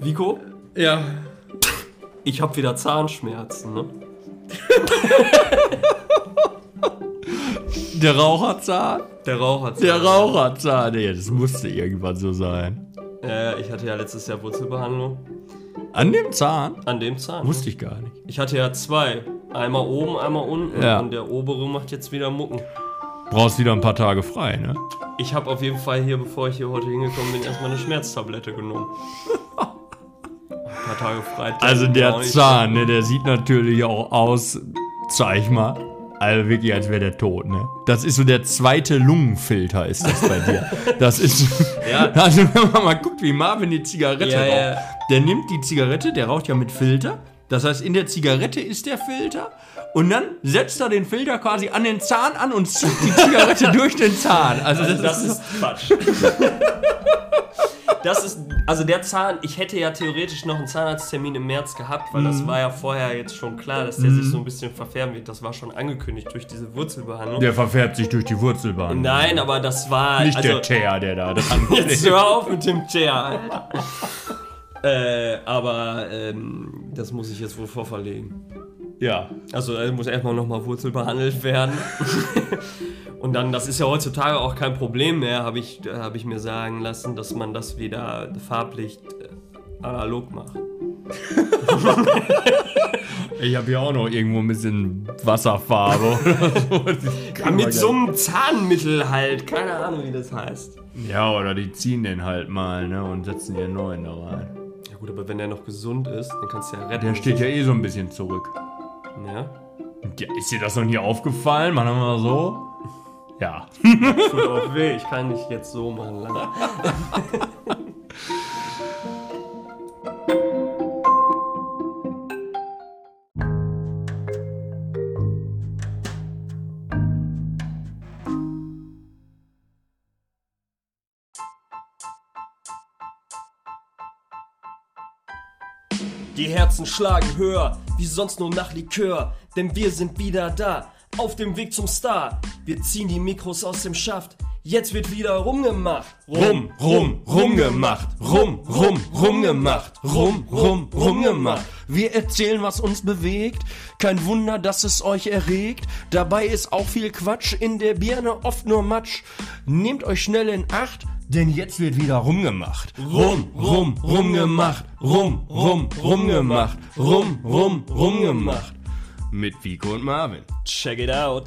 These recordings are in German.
Vico, Ja. ich habe wieder Zahnschmerzen, ne? Der Raucherzahn? Der Raucherzahn. Der Raucherzahn, nee, das musste irgendwann so sein. Äh, ich hatte ja letztes Jahr Wurzelbehandlung. An dem Zahn? An dem Zahn. Wusste ich gar nicht. Ich hatte ja zwei. Einmal oben, einmal unten. Ja. Und der obere macht jetzt wieder Mucken. Brauchst wieder ein paar Tage frei, ne? Ich habe auf jeden Fall hier, bevor ich hier heute hingekommen bin, erstmal eine Schmerztablette genommen. Ein paar Tage frei. Also der Zahn, ne, der sieht natürlich auch aus, zeig mal. Also wirklich, als wäre der tot, ne? Das ist so der zweite Lungenfilter, ist das bei dir. Das ist. Ja. Also, wenn man mal guckt, wie Marvin die Zigarette Ja, raucht. ja. Der nimmt die Zigarette, der raucht ja mit Filter. Das heißt, in der Zigarette ist der Filter. Und dann setzt er den Filter quasi an den Zahn an und zieht die Zigarette durch den Zahn. Also, Also das, das ist. ist Quatsch. Das ist, also der Zahn, ich hätte ja theoretisch noch einen Zahnarzttermin im März gehabt, weil Mhm. das war ja vorher jetzt schon klar, dass der sich so ein bisschen verfärben wird. Das war schon angekündigt durch diese Wurzelbehandlung. Der verfärbt sich durch die Wurzelbahn. Nein, aber das war. Nicht also, der Teer, der da dran Jetzt hör auf mit dem Chair, Alter. Äh, aber ähm, das muss ich jetzt wohl vorverlegen. Ja. Also er muss erstmal nochmal Wurzel behandelt werden. Und dann, das ist ja heutzutage auch kein Problem mehr, habe ich, hab ich mir sagen lassen, dass man das wieder farblich äh, analog macht. Ich habe hier auch noch irgendwo ein bisschen Wasserfarbe oder so. Ja, mit so einem Zahnmittel halt, keine Ahnung, wie das heißt. Ja, oder die ziehen den halt mal, ne, und setzen ihren neuen da rein. Ja gut, aber wenn der noch gesund ist, dann kannst du ja retten. Der steht ja eh so ein bisschen zurück. Ja, Ja, ist dir das noch nie aufgefallen? Machen wir mal so. Ja. tut auch weh. Ich kann nicht jetzt so machen Herzen schlagen höher, wie sonst nur nach Likör, denn wir sind wieder da, auf dem Weg zum Star. Wir ziehen die Mikros aus dem Schaft, jetzt wird wieder rumgemacht. Rum, rum, rumgemacht. Rum, rum, rumgemacht. Rum, rum, rumgemacht. Wir erzählen, was uns bewegt. Kein Wunder, dass es euch erregt. Dabei ist auch viel Quatsch. In der Birne oft nur Matsch. Nehmt euch schnell in Acht. Denn jetzt wird wieder rumgemacht. Rum, rum, rumgemacht. Rum, rum, rumgemacht. Rum, rum, rumgemacht. Mit Vico und Marvin. Check it out.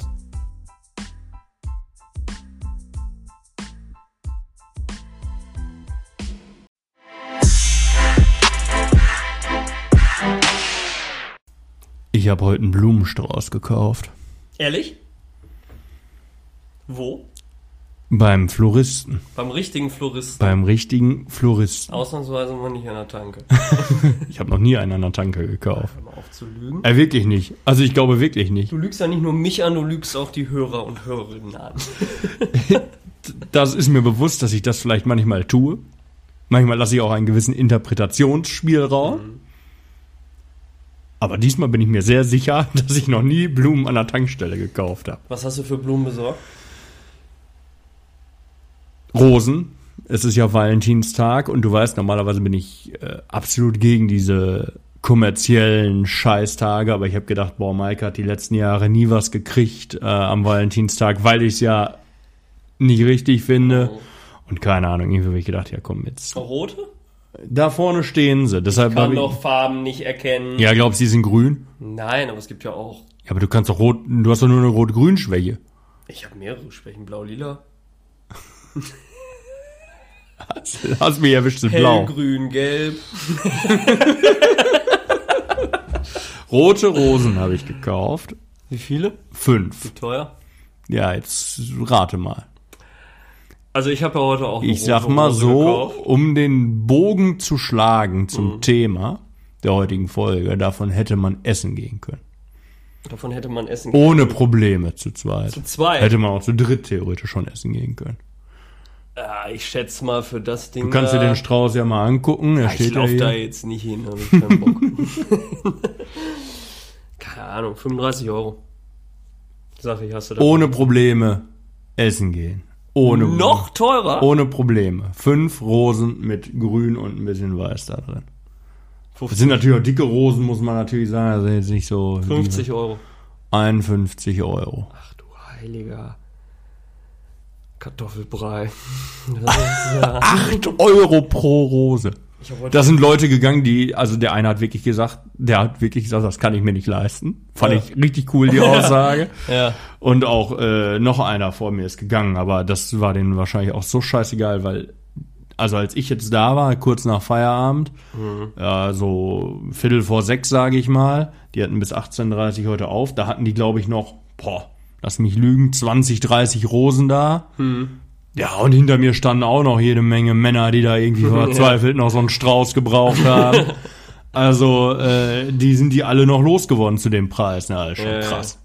Ich habe heute einen Blumenstrauß gekauft. Ehrlich? Wo? Beim Floristen. Beim richtigen Floristen. Beim richtigen Floristen. Ausnahmsweise mal nicht an der Tanke. Ich habe noch nie einen an der Tanke gekauft. Hör mal auf zu lügen. Äh, wirklich nicht. Also ich glaube wirklich nicht. Du lügst ja nicht nur mich an, du lügst auch die Hörer und Hörerinnen an. Das ist mir bewusst, dass ich das vielleicht manchmal tue. Manchmal lasse ich auch einen gewissen Interpretationsspielraum. Aber diesmal bin ich mir sehr sicher, dass ich noch nie Blumen an der Tankstelle gekauft habe. Was hast du für Blumen besorgt? Rosen. Es ist ja Valentinstag und du weißt, normalerweise bin ich äh, absolut gegen diese kommerziellen Scheißtage, aber ich habe gedacht, boah, Maike hat die letzten Jahre nie was gekriegt äh, am Valentinstag, weil ich es ja nicht richtig finde. Und keine Ahnung, irgendwie habe ich gedacht, ja komm jetzt. Rote? Da vorne stehen sie. Deshalb Kann ich, doch Farben nicht erkennen. Ja, glaubst du, die sind grün? Nein, aber es gibt ja auch. Ja, aber du kannst doch rot, du hast doch nur eine rot-grün-Schwäche. Ich habe mehrere Schwächen. Blau-lila. Hast mich erwischt, sind blau. Hellgrün, gelb. Rote Rosen habe ich gekauft. Wie viele? Fünf. Teuer. Ja, jetzt rate mal. Also ich habe ja heute auch. Ich sag mal Rose so, gekauft. um den Bogen zu schlagen zum Mhm. Thema der heutigen Folge, davon hätte man essen gehen können. Davon hätte man essen Ohne Probleme zu zweit. Zu zweit? Hätte man auch zu dritt theoretisch schon essen gehen können. Ja, ich schätze mal für das Ding. Du kannst dir da, den Strauß ja mal angucken. Er Ja, ich steht ja lauf da jetzt nicht hin, hab ich keinen Bock. Keine Ahnung, 35 Euro. Sag ich, hast du da. Ohne Probleme essen gehen. Ohne, Noch teurer? ohne Probleme. Fünf Rosen mit Grün und ein bisschen Weiß da drin. Das sind natürlich auch dicke Rosen, muss man natürlich sagen. Also jetzt nicht so. 50 Euro. 51 Euro. Ach du heiliger Kartoffelbrei. Ist, ja, 8 Euro pro Rose. Da sind Leute gegangen, die, also der eine hat wirklich gesagt, der hat wirklich gesagt, das kann ich mir nicht leisten. Fand Ja. ich richtig cool, die Aussage. ja. Und auch äh, noch einer vor mir ist gegangen, aber das war denen wahrscheinlich auch so scheißegal, weil, also als ich jetzt da war, kurz nach Feierabend, ja, so Viertel vor sechs, sage ich mal, die hatten bis 18.30 heute auf, da hatten die, glaube ich, noch, boah, lass mich lügen, 20, 30 Rosen da. Ja, und hinter mir standen auch noch jede Menge Männer, die da irgendwie verzweifelt noch so einen Strauß gebraucht haben. Also, äh, die sind die alle noch losgeworden zu dem Preis. Na, ist schon ja. krass.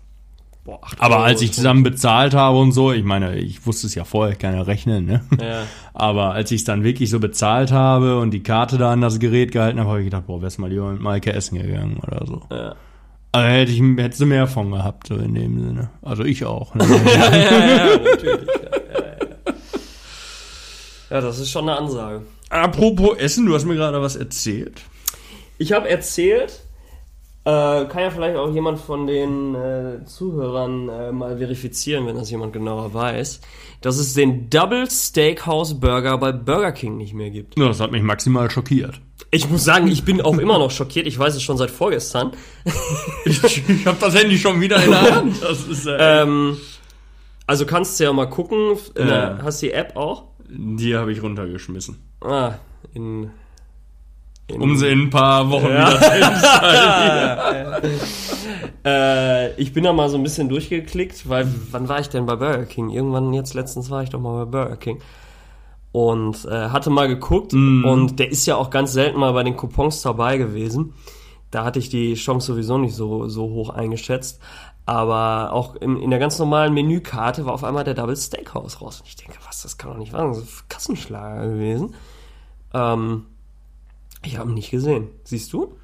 Boah, Aber als ich zusammen bezahlt habe und so, ich meine, ich wusste es ja vorher, ich kann ja rechnen, ne? Ja. Aber als ich es dann wirklich so bezahlt habe und die Karte da an das Gerät gehalten habe, habe ich gedacht, boah, wär's mal lieber mit Maike essen gegangen oder so. Ja. Also hätte ich hättest du mehr von gehabt, so in dem Sinne. Also ich auch. Ne? ja, ja, ja, natürlich. Ja, ja, ja. ja, das ist schon eine Ansage. Apropos Essen, du hast mir gerade was erzählt. Ich habe erzählt, äh, kann ja vielleicht auch jemand von den äh, Zuhörern äh, mal verifizieren, wenn das jemand genauer weiß, dass es den Double Steakhouse Burger bei Burger King nicht mehr gibt. Ja, das hat mich maximal schockiert. Ich muss sagen, ich bin auch immer noch schockiert. Ich weiß es schon seit vorgestern. Ich, ich habe das Handy schon wieder in der Hand. Ist, äh, Ähm, also kannst du ja mal gucken. Der, hast du die App auch? die habe ich runtergeschmissen. Ah, in, in Um sie in ein paar Wochen Ja. wieder zu. Äh, ich bin da mal so ein bisschen durchgeklickt, weil wann war ich denn bei Burger King? Irgendwann jetzt letztens war ich doch mal bei Burger King. Und äh, hatte mal geguckt und der ist ja auch ganz selten mal bei den Coupons dabei gewesen. Da hatte ich die Chance sowieso nicht so, so hoch eingeschätzt. Aber auch in, in der ganz normalen Menükarte war auf einmal der Double Steakhouse raus. Und ich denke, was, das kann doch nicht wahr sein. Das ist ein Kassenschlager gewesen. Ähm, ich habe ihn nicht gesehen. Siehst du?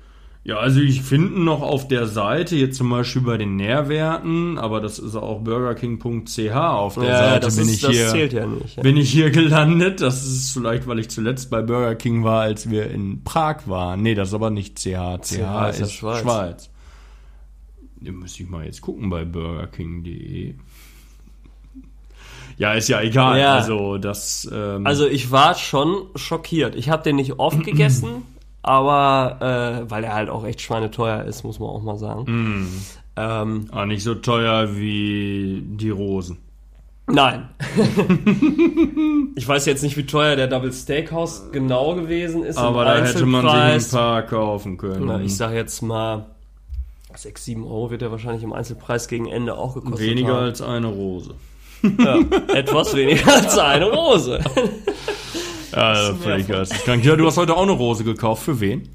Ja, also ich finde noch auf der Seite, jetzt zum Beispiel bei den Nährwerten, aber das ist auch burgerking.ch auf der Seite das, bin ist, ich hier. zählt ja nicht. Ja. Bin ich hier gelandet? Das ist vielleicht, weil ich zuletzt bei Burger King war, als wir in Prag waren. Nee, das ist aber nicht CH. CH, ist ja ist Schweiz. Schweiz. Den müsste ich mal jetzt gucken bei burgerking.de. Ja, ist ja egal. Ja. Also das. Ähm, Also ich war schon schockiert. Ich habe den nicht oft gegessen, aber äh, weil er halt auch echt schweineteuer ist, muss man auch mal sagen. Ähm, ah, nicht so teuer wie die Rosen. nein. ich weiß jetzt nicht, wie teuer der Double Steakhouse genau gewesen ist. Aber da hätte man sich ein paar kaufen können. Na, ich sage jetzt mal 6, 7 Euro wird er wahrscheinlich im Einzelpreis gegen Ende auch gekostet Weniger haben. als eine Rose. Ja, etwas weniger als eine Rose. Ja, völlig geisteskrank. Ja, du hast heute auch eine Rose gekauft. Für wen?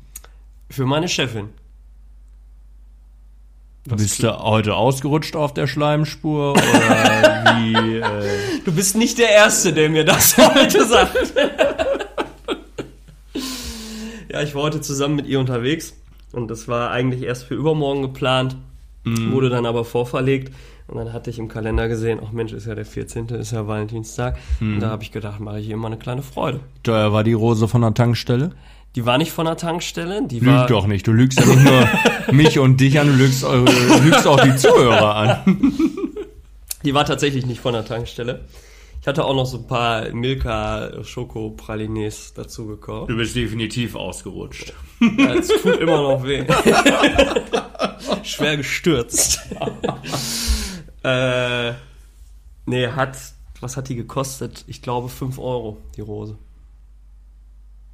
Für meine Chefin. Bist du heute ausgerutscht auf der Schleimspur oder wie? Äh, Du bist nicht der Erste, der mir das heute sagt. ja, ich war heute zusammen mit ihr unterwegs und das war eigentlich erst für übermorgen geplant, wurde dann aber vorverlegt und dann hatte ich im Kalender gesehen, ach Mensch, ist ja der 14., ist ja Valentinstag und da habe ich gedacht, mache ich ihr mal eine kleine Freude. teuer war die Rose von der Tankstelle? Die war nicht von der Tankstelle, die war Lüg doch nicht. Du lügst ja nicht nur mich und dich an, du lügst, eure, lügst auch die Zuhörer an. Die war tatsächlich nicht von der Tankstelle. Ich hatte auch noch so ein paar Milka Schoko Pralines dazu gekauft. Du bist definitiv ausgerutscht. Ja, es tut immer noch weh. Schwer gestürzt. Äh, nee, hat, was hat die gekostet? Ich glaube 5 Euro, die Rose.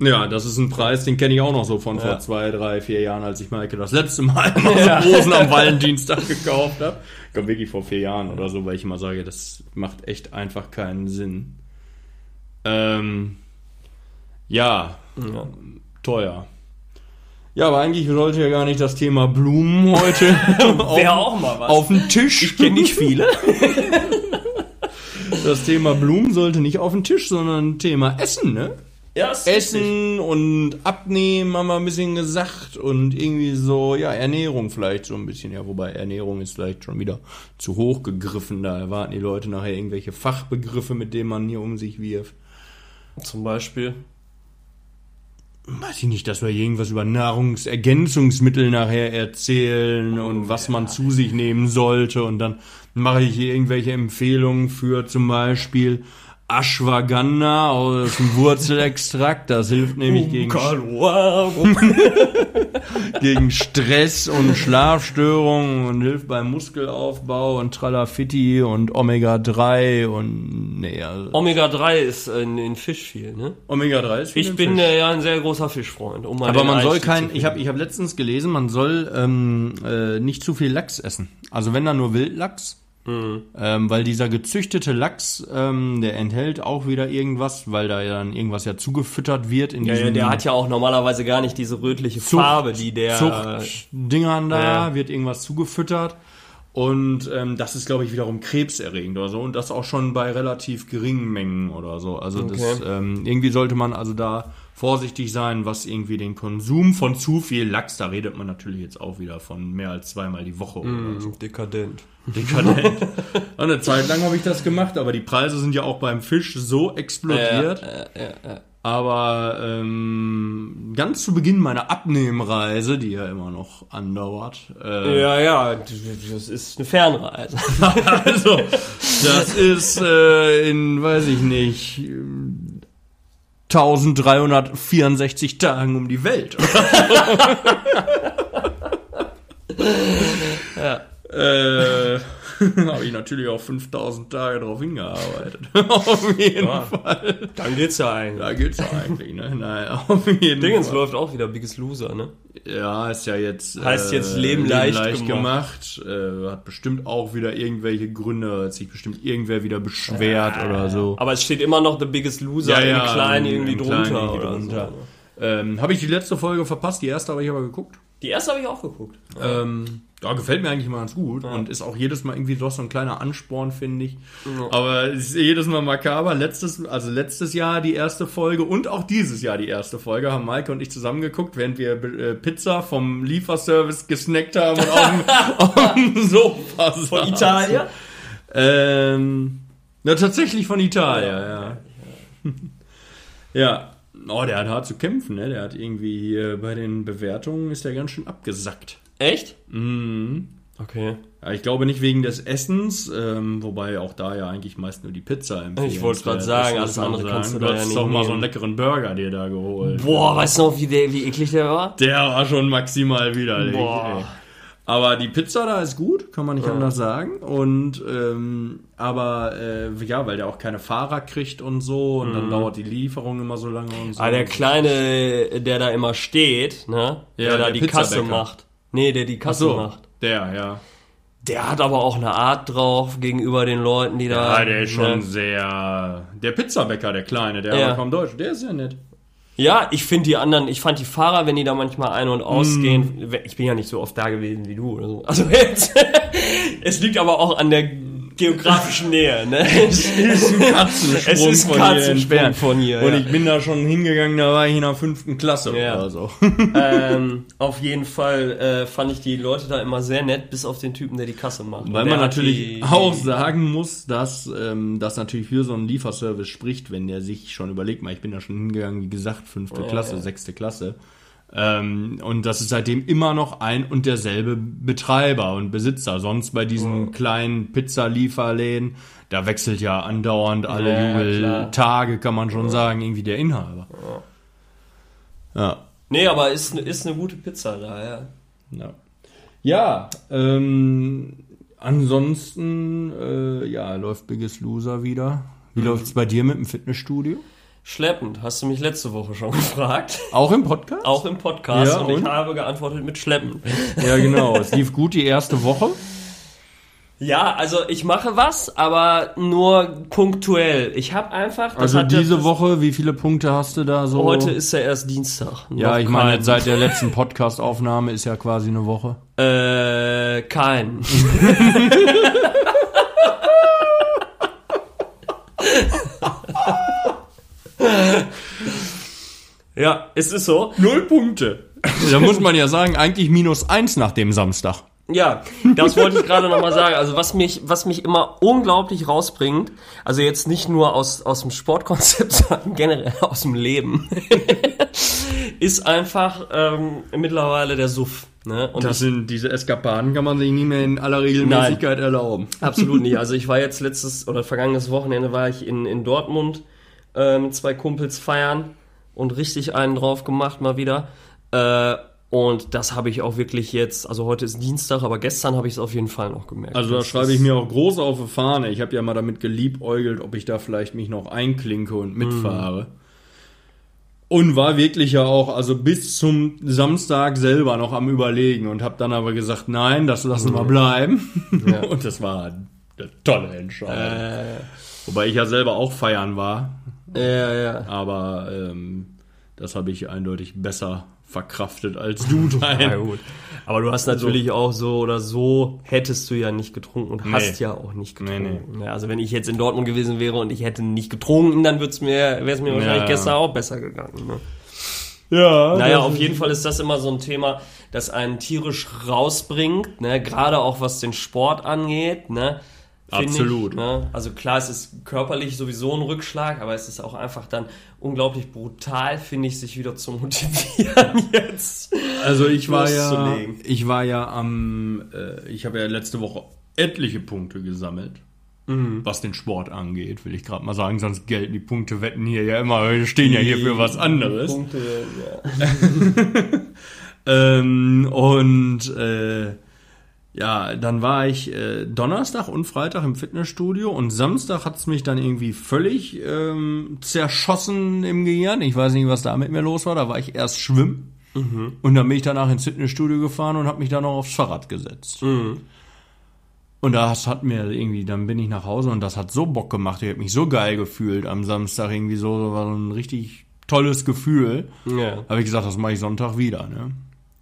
Ja, das ist ein Preis, den kenne ich auch noch so von Ja. vor zwei, drei, vier Jahren, als ich Maike das letzte Mal Ja. Rosen am Valentinstag gekauft habe. Ich glaube wirklich vor vier Jahren oder so, weil ich immer sage, das macht echt einfach keinen Sinn. Ähm, ja, Ja. teuer. Ja, aber eigentlich sollte ja gar nicht das Thema Blumen heute auf, auch mal was. auf den Tisch. ich kenne nicht viele. Das Thema Blumen sollte nicht auf den Tisch, sondern Thema Essen, ne? Ja, Essen und Abnehmen haben wir ein bisschen gesagt und irgendwie so, ja, Ernährung vielleicht so ein bisschen, ja, wobei Ernährung ist vielleicht schon wieder zu hoch gegriffen, da erwarten die Leute nachher irgendwelche Fachbegriffe, mit denen man hier um sich wirft. Zum Beispiel. Weiß ich nicht, dass wir irgendwas über Nahrungsergänzungsmittel nachher erzählen und was man zu sich nehmen sollte. Und dann mache ich hier irgendwelche Empfehlungen für zum Beispiel Ashwagandha aus dem Wurzelextrakt. Das hilft nämlich gegen, gegen Stress und Schlafstörungen und hilft beim Muskelaufbau und Tralafitti und Omega-3 und nee, also Omega-3 ist in, in Fisch viel, ne? Omega-3 ist viel Ich bin Fisch. äh, ja ein sehr großer Fischfreund. Um Aber man soll Einstieg kein, ich habe ich hab letztens gelesen, man soll ähm, äh, nicht zu viel Lachs essen. Also wenn dann nur Wildlachs. Mhm. Ähm, weil dieser gezüchtete Lachs, ähm, der enthält auch wieder irgendwas, weil da ja dann irgendwas ja zugefüttert wird in Ja, ja, der hat ja auch normalerweise gar nicht diese rötliche Zucht- Farbe, die der. Zuchtdingern da, Ja. wird irgendwas zugefüttert. Und ähm, das ist, glaube ich, wiederum krebserregend oder so. Und das auch schon bei relativ geringen Mengen oder so. Also das, Okay. ähm, irgendwie sollte man also da vorsichtig sein, was irgendwie den Konsum von zu viel Lachs, da redet man natürlich jetzt auch wieder von mehr als zweimal die Woche oder so. Dekadent. Dekadent. Eine Zeit lang habe ich das gemacht, aber die Preise sind ja auch beim Fisch so explodiert. Ja, ja, ja. Aber ähm, ganz zu Beginn meiner Abnehmreise, die ja immer noch andauert, äh, Ja, ja, das ist eine Fernreise. also das ist äh, in, weiß ich nicht, 1364 Tagen um die Welt. Ja. äh, habe ich natürlich auch 5000 Tage darauf hingearbeitet. auf jeden Ja. Fall. Dann geht's ja eigentlich. Da geht's ja eigentlich, ne? Nein, auf jeden Dingens Fall. läuft auch wieder Biggest Loser, ne? Ja, ist ja jetzt. Heißt jetzt Leben leicht gemacht. Äh, hat bestimmt auch wieder irgendwelche Gründe, hat sich bestimmt irgendwer wieder beschwert oder so. Aber es steht immer noch The Biggest Loser Ja, ja, im Kleinen irgendwie im drunter Kleinen irgendwie drunter. so. Ähm, habe ich die letzte Folge verpasst, die erste habe ich aber geguckt. Die erste habe ich auch geguckt. Ähm, ja, gefällt mir eigentlich immer ganz gut und ist auch jedes Mal irgendwie doch so ein kleiner Ansporn, finde ich. Ja. Aber ist jedes Mal makaber. Letztes, also letztes Jahr die erste Folge und auch dieses Jahr die erste Folge haben Maike und ich zusammen geguckt, während wir äh, Pizza vom Lieferservice gesnackt haben und auf dem, Sofa Von. Italien? Ähm, ja, tatsächlich von Italien, ja. Ja. Oh, der hat hart zu kämpfen, ne? Der hat irgendwie hier bei den Bewertungen ist der ganz schön abgesackt. Echt? Mhm. Okay. Ja, ich glaube nicht wegen des Essens, ähm, wobei auch da ja eigentlich meist nur die Pizza empfehlen. Ich wollte grad sagen, alles andere kannst du du da ja hast nicht doch mal so einen leckeren Burger dir da geholt. Boah, weißt du noch, wie, der, wie eklig der war? Der war schon maximal widerlich. Boah. Ey. Aber die Pizza da ist gut, kann man nicht anders sagen. Und ähm, aber äh, ja, weil der auch keine Fahrer kriegt und so und dann dauert die Lieferung immer so lange und so. Ah, der Kleine, der da immer steht, ne? Ja, der da der die Kasse macht. Nee, der die Kasse so, macht. der, ja. Der hat aber auch eine Art drauf gegenüber den Leuten, die da. Ja, der ist schon ne? sehr. Der Pizzabäcker, der Kleine, der Ja. kaum Deutsch, der ist ja nett. Ja, ich finde die anderen, ich fand die Fahrer, wenn die da manchmal ein- und ausgehen, Mm. ich bin ja nicht so oft da gewesen wie du oder so. Also jetzt, es liegt aber auch an der geografischen Nähe, ne? ist ein Katzensprung Es ist ein von hier Katzensprung von hier, Und ja. ich bin da schon hingegangen, da war ich in der fünften Klasse Ja. oder so. ähm, auf jeden Fall äh, fand ich die Leute da immer sehr nett, bis auf den Typen, der die Kasse macht. Weil man natürlich die, auch sagen muss, dass ähm, das natürlich für so einen Lieferservice spricht, wenn der sich schon überlegt, mal, ich bin da schon hingegangen, wie gesagt, fünfte Ja, Klasse, ja. sechste Klasse. Ähm, und das ist seitdem immer noch ein und derselbe Betreiber und Besitzer. Sonst bei diesen kleinen Pizzalieferläden, da wechselt ja andauernd alle Ja, Jubel. Tage, kann man schon sagen, irgendwie der Inhaber. Ja. Nee, aber ist, ist eine gute Pizza da, ja. Ja, ja ähm, ansonsten äh, ja, läuft Biggest Loser wieder. Wie Mhm. läuft's bei dir mit dem Fitnessstudio? Schleppend, hast du mich letzte Woche schon gefragt. Auch im Podcast? Auch im Podcast Ja, und, ich und? habe geantwortet mit Schleppen. Ja, genau. Es lief gut die erste Woche. Ja, also ich mache was, aber nur punktuell. Ich habe einfach. Also diese Woche, wie viele Punkte hast du da so? Heute ist ja erst Dienstag. ja, ich meine, kein. jetzt seit der letzten Podcast-Aufnahme ist ja quasi eine Woche. Äh, kein. Ja, es ist so. Null Punkte. Da muss man ja sagen, eigentlich minus eins nach dem Samstag. Ja, das wollte ich gerade nochmal sagen. Also was mich, was mich immer unglaublich rausbringt, also jetzt nicht nur aus, aus dem Sportkonzept, sondern generell aus dem Leben, ist einfach ähm, mittlerweile der Suff. Ne? Und Das sind diese Eskapaden, kann man sich nie mehr in aller Regelmäßigkeit erlauben. Absolut nicht. Also ich war jetzt letztes oder vergangenes Wochenende war ich in, in Dortmund äh, mit zwei Kumpels feiern und richtig einen drauf gemacht mal wieder. Äh, und das habe ich auch wirklich jetzt, also heute ist Dienstag, aber gestern habe ich es auf jeden Fall noch gemerkt. Also da schreibe ich mir auch groß auf die Fahne. Ich habe ja mal damit geliebäugelt, ob ich da vielleicht mich noch einklinke und mitfahre. Und war wirklich ja auch, also bis zum Samstag selber noch am Überlegen und habe dann aber gesagt, nein, das lassen wir bleiben. Ja. Und das war eine tolle Entscheidung. Äh, Wobei ich ja selber auch feiern war, ja, ja. aber ähm, das habe ich eindeutig besser verkraftet als du Na dein. gut. Aber du hast natürlich auch so oder so, hättest du ja nicht getrunken und hast Nee. ja auch nicht Nee, getrunken. Ja, Also wenn ich jetzt in Dortmund gewesen wäre und ich hätte nicht getrunken, dann wird's mir, wäre es mir wahrscheinlich Ja. gestern auch besser gegangen. Ne? Ja, Naja, auf jeden Fall ist das immer so ein Thema, das einen tierisch rausbringt, ne? gerade auch was den Sport angeht. Ne? Absolut. Ich, ne? Also klar, es ist körperlich sowieso ein Rückschlag, aber es ist auch einfach dann unglaublich brutal, finde ich, sich wieder zu motivieren jetzt. Also ich war ja, ich war ja am, äh, ich habe ja letzte Woche etliche Punkte gesammelt, Mhm. was den Sport angeht, will ich gerade mal sagen, sonst gelten die Punkte wetten hier ja immer, wir stehen ja hier für was anderes. Punkte, ja. Ähm, und äh, ja, dann war ich äh, Donnerstag und Freitag im Fitnessstudio und Samstag hat's mich dann irgendwie völlig ähm, zerschossen im Gehirn. Ich weiß nicht, was da mit mir los war. Da war ich erst schwimmen und dann bin ich danach ins Fitnessstudio gefahren und habe mich dann noch aufs Fahrrad gesetzt. Und das hat mir irgendwie, dann bin ich nach Hause und das hat so Bock gemacht. Ich habe mich so geil gefühlt am Samstag irgendwie so, so war so ein richtig tolles Gefühl. Ja. Habe ich gesagt, das mache ich Sonntag wieder, ne?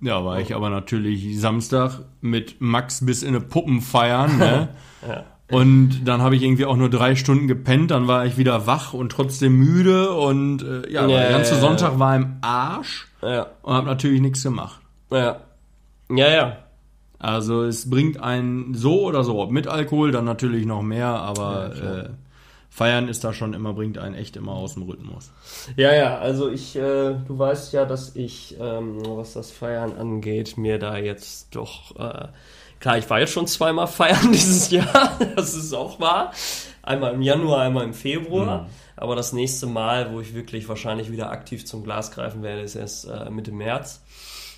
Ja, war ich aber natürlich Samstag mit Max bis in eine Puppen feiern, ne? Ja. Und dann habe ich irgendwie auch nur drei Stunden gepennt, dann war ich wieder wach und trotzdem müde und äh, ja, Ja, der ganze ja. Sonntag war im Arsch und habe natürlich nichts gemacht. Ja. Ja, ja. Also es bringt einen so oder so, mit Alkohol dann natürlich noch mehr, aber äh, Feiern ist da schon immer, bringt einen echt immer aus dem Rhythmus. Ja, ja, also ich, äh, du weißt ja, dass ich, ähm, was das Feiern angeht, mir da jetzt doch, äh, klar, ich war jetzt schon zweimal feiern dieses Jahr, das ist auch wahr. Einmal im Januar, einmal im Februar. Aber das nächste Mal, wo ich wirklich wahrscheinlich wieder aktiv zum Glas greifen werde, ist erst äh, Mitte März.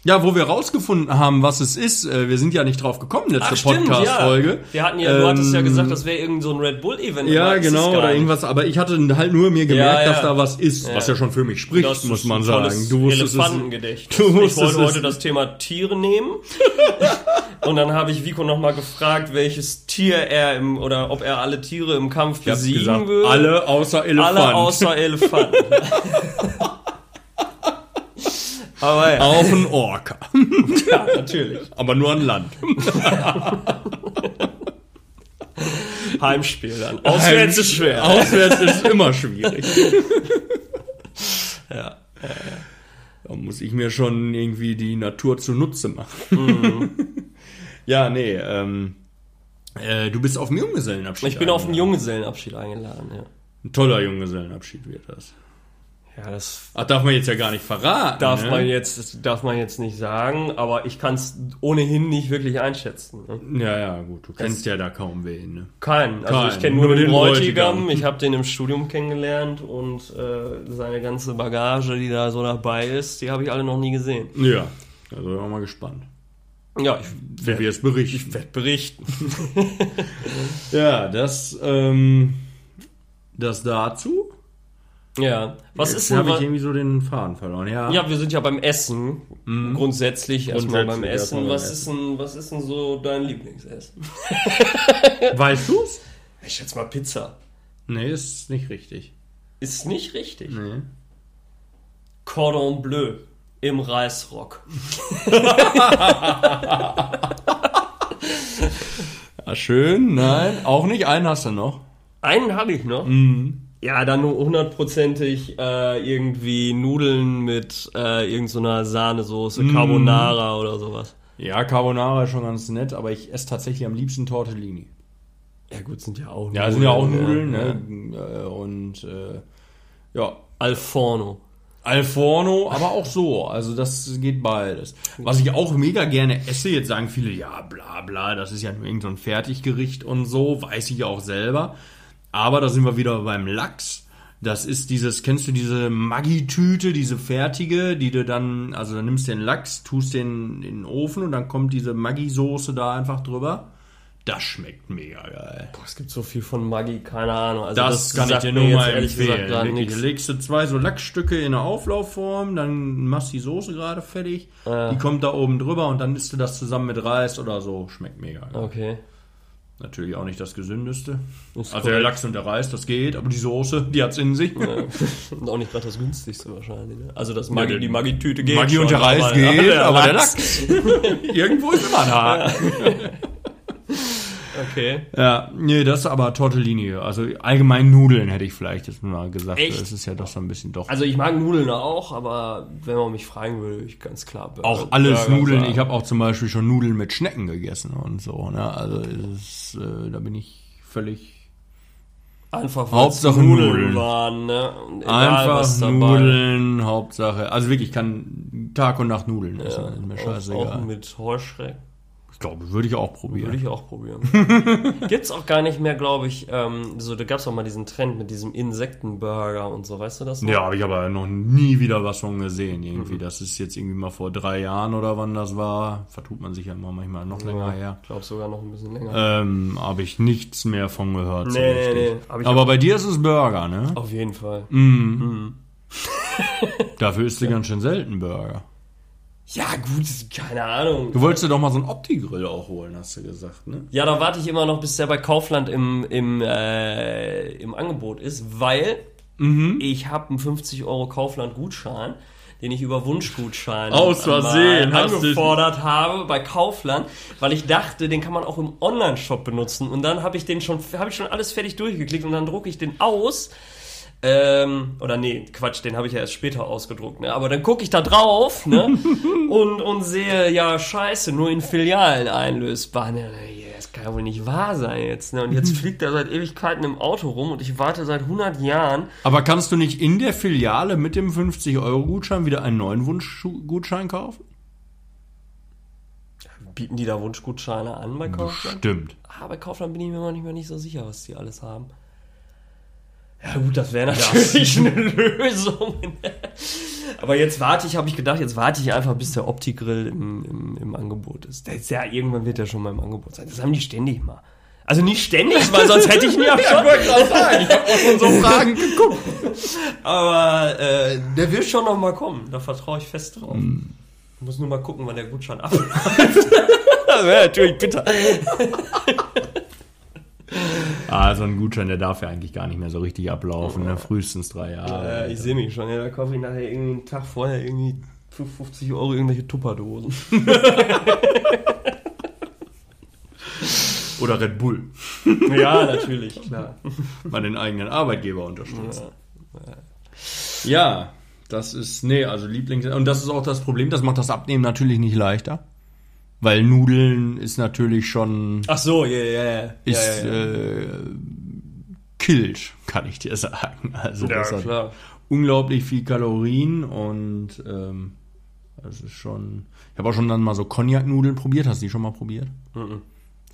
Ja, wo wir rausgefunden haben, was es ist, äh, wir sind ja nicht drauf gekommen, letzte Podcast-Folge. Wir hatten ja, du hattest ja Ähm, gesagt, das wäre irgend so ein Red Bull-Event. Ja, genau, oder nicht. irgendwas, aber ich hatte halt nur mir gemerkt, Ja, ja. dass da was ist, Ja. was ja schon für mich spricht, Das muss man sagen. Du wusstest es, Elefantengedächtnis. du ich wusstest wollte es- heute das Thema Tiere nehmen. Und dann habe ich Vico nochmal gefragt, welches Tier er im, oder ob er alle Tiere im Kampf ich besiegen gesagt, würde. alle außer Elefant. Alle außer Elefant. Aber ja, Auch ein Orca, ja, natürlich. aber nur an Land. Heimspiel dann. Auswärts ist schwer. Auswärts ist immer schwierig. Ja. Da muss ich mir schon irgendwie die Natur zunutze machen. Mhm. ja, nee, ähm, äh, du bist auf dem Junggesellenabschied. Ich bin auf einen eingeladen. Junggesellenabschied eingeladen, ja. Ein toller Junggesellenabschied wird das. Ja, das Ach, darf man jetzt ja gar nicht verraten. darf ne? man jetzt, darf man jetzt nicht sagen, aber ich kann es ohnehin nicht wirklich einschätzen. Ne? Ja, ja, gut, du kennst ja da kaum wen, ne? Keinen. Also Keinen. ich kenne nur, Nur den Bräutigam. Ich habe den im Studium kennengelernt und äh, seine ganze Bagage, die da so dabei ist, die habe ich alle noch nie gesehen. Ja, also bin ich mal gespannt. Ja, ich wir es berichten. werde berichten. Ja, das, ähm, das dazu. Ja. Was Jetzt ist denn habe ich irgendwie so den Faden verloren, ja. Ja, wir sind ja beim Essen. Grundsätzlich erstmal beim Grundsätzlich Essen. erstmal beim Was Essen. ist denn, was ist denn so dein Lieblingsessen? Weißt du's? Ich schätze mal Pizza. Nee, ist nicht richtig. Ist nicht richtig. Nee. Cordon Bleu im Reisrock. Ah, schön, nein, auch nicht. Einen hast du noch. Einen habe ich noch. Mhm. Ja, dann nur hundertprozentig äh, irgendwie Nudeln mit äh, irgendeiner so Sahnesoße, Mm. Carbonara oder sowas. Ja, Carbonara ist schon ganz nett, aber ich esse tatsächlich am liebsten Tortellini. Ja gut, sind ja auch Ja, sind ja auch Nudeln, ja. ne? Und äh, ja, Alforno. Alforno, aber auch so. Also das geht beides. Was ich auch mega gerne esse, jetzt sagen viele, ja, bla bla, das ist ja nur irgendein so ein Fertiggericht und so, weiß ich auch selber. Aber da sind wir wieder beim Lachs. Das ist dieses, kennst du diese Maggi-Tüte, diese fertige, die du dann, also dann nimmst du den Lachs, tust den in den Ofen und dann kommt diese Maggi-Soße da einfach drüber. Das schmeckt mega geil. Boah, es gibt so viel von Maggi, keine Ahnung. Also Das, kann ich dir nur mal empfehlen. Wirklich, legst du zwei so Lachsstücke in eine Auflaufform, dann machst die Soße gerade fertig, die kommt da oben drüber und dann isst du das zusammen mit Reis oder so. Schmeckt mega. geil. Okay. Natürlich auch nicht das gesündeste. Ist also der. Lachs und der Reis, das geht, aber die Soße, die hat's in sich. Und auch nicht gerade das günstigste wahrscheinlich. Ne? Also das Maggi, der- die Maggi-Tüte geht Maggi und der Reis aber- geht, aber der Lachs. Lachs. Irgendwo ist immer ein Haken. Okay. Ja, nee, das ist aber Tortellini. Also allgemein Nudeln hätte ich vielleicht jetzt mal gesagt. Echt? Das ist ja doch so ein bisschen doch. Also ich mag Nudeln auch, aber wenn man mich fragen würde, ich ganz klar Burger, auch alles Burger Nudeln. sagen. Ich habe auch zum Beispiel schon Nudeln mit Schnecken gegessen und so. Ne? Also ist, äh, da bin ich völlig einfach Hauptsache Nudeln, Nudeln. waren, ne? Egal, einfach dabei. Nudeln. Hauptsache, also wirklich, ich kann Tag und Nacht Nudeln essen. Ja, ist mir auch, auch scheißegal. mit Heuschreck. Ich glaube, würde ich auch probieren. Würde ich auch probieren. Gibt's auch gar nicht mehr, glaube ich. Ähm, so, da gab's auch mal diesen Trend mit diesem Insektenburger und so, weißt du das noch? Ja, habe ich aber noch nie wieder was von gesehen. Mhm. Irgendwie, das ist jetzt irgendwie mal vor drei Jahren oder wann das war. Vertut man sich ja immer manchmal noch länger her. Ich glaube sogar noch ein bisschen länger. Ähm, habe ich nichts mehr von gehört. so Nee, nee, richtig. nee. Ich Aber auch- bei dir ist es Burger, ne? Auf jeden Fall. Dafür isst du ganz schön selten Burger. Ja, gut, keine Ahnung. Du wolltest dir doch mal so einen Opti-Grill auch holen, hast du gesagt, ne? Ja, da warte ich immer noch, bis der bei Kaufland im, im, äh, im Angebot ist, weil Mhm. ich habe einen 50 Euro Kaufland-Gutschein, den ich über Wunschgutschein Aus Versehen angefordert habe bei Kaufland, weil ich dachte, den kann man auch im Online-Shop benutzen. Und dann habe ich den schon, habe ich schon alles fertig durchgeklickt und dann drucke ich den aus. Ähm, oder nee, Quatsch, den habe ich ja erst später ausgedruckt, ne? Aber dann gucke ich da drauf, ne? und, und sehe, ja, scheiße, nur in Filialen einlösbar. Ne? Das kann ja wohl nicht wahr sein jetzt, ne? Und jetzt fliegt er seit Ewigkeiten im Auto rum und ich warte seit 100 Jahren. Aber kannst du nicht in der Filiale mit dem 50-Euro-Gutschein wieder einen neuen Wunschgutschein kaufen? Bieten die da Wunschgutscheine an bei Kaufland? Stimmt. Ah, bei Kaufland bin ich mir manchmal nicht so sicher, was die alles haben. Ja gut, das wäre natürlich eine Lösung. Aber jetzt warte ich, habe ich gedacht, jetzt warte ich einfach, bis der Opti-Grill im, im, im Angebot ist. Der ist ja, irgendwann wird der schon mal im Angebot sein. Das haben die ständig mal. Also nicht ständig, weil sonst hätte ich ihn ja schon. Ich habe auch schon so Fragen geguckt. Aber äh, der wird schon noch mal kommen. Da vertraue ich fest drauf. Ich muss nur mal gucken, wann der Gutschein abläuft. das wäre natürlich bitter. Ah, so ein Gutschein, der darf ja eigentlich gar nicht mehr so richtig ablaufen, ne? Frühestens drei Jahre. Ja, ich sehe mich schon. Ja, da kaufe ich nachher irgendwie einen Tag vorher irgendwie für 50 Euro irgendwelche Tupperdosen. Oder Red Bull. ja, natürlich, klar. Mal den eigenen Arbeitgeber unterstützen. Ja, das ist, nee, also Lieblings... Und das ist auch das Problem, das macht das Abnehmen natürlich nicht leichter. Weil Nudeln ist natürlich schon... Ach so, ja, ja, ja. ist ja, ja, ja. Äh, killt, kann ich dir sagen. Also ja das hat klar. unglaublich viel Kalorien und ähm, das ist schon. Ich habe auch schon dann mal so Cognac-Nudeln probiert. Hast du die schon mal probiert?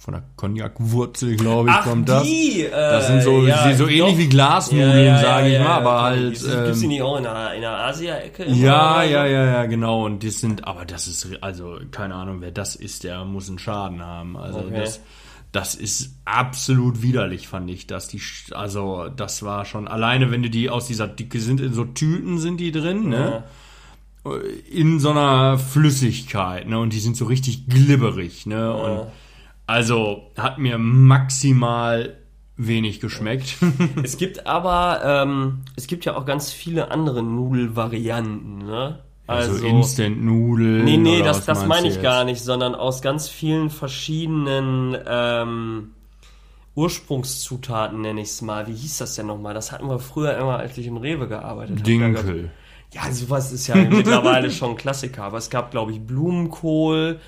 Von der Cognac-Wurzel, glaube ich, Ach, kommt das. die, äh, Das sind so, ja, die so ähnlich doch. wie Glasnudeln, sage ich mal, aber halt. Gibt's, gibt's die Ähm, nicht auch in der, in der Asia-Ecke? ja, ja, ja, ja, genau. Und das sind, aber das ist, also keine Ahnung, wer das ist, der muss einen Schaden haben. Also Okay. das, das ist absolut widerlich, fand ich, dass die, also das war schon alleine, wenn du die aus dieser Dicke sind, in so Tüten sind die drin, ne? In so einer Flüssigkeit, ne? Und die sind so richtig glibberig, ne? Und also hat mir maximal wenig geschmeckt. Es gibt aber, ähm, es gibt ja auch ganz viele andere Nudelvarianten, ne? Also, Instant-Nudeln. Nee, nee, das, das meine ich jetzt? gar nicht, sondern aus ganz vielen verschiedenen, ähm, Ursprungszutaten, nenne ich es mal. Wie hieß das denn nochmal? Das hatten wir früher immer, als ich im Rewe gearbeitet habe. Dinkel. Ja, sowas ist ja mittlerweile schon ein Klassiker. Aber es gab, glaube ich, Blumenkohl,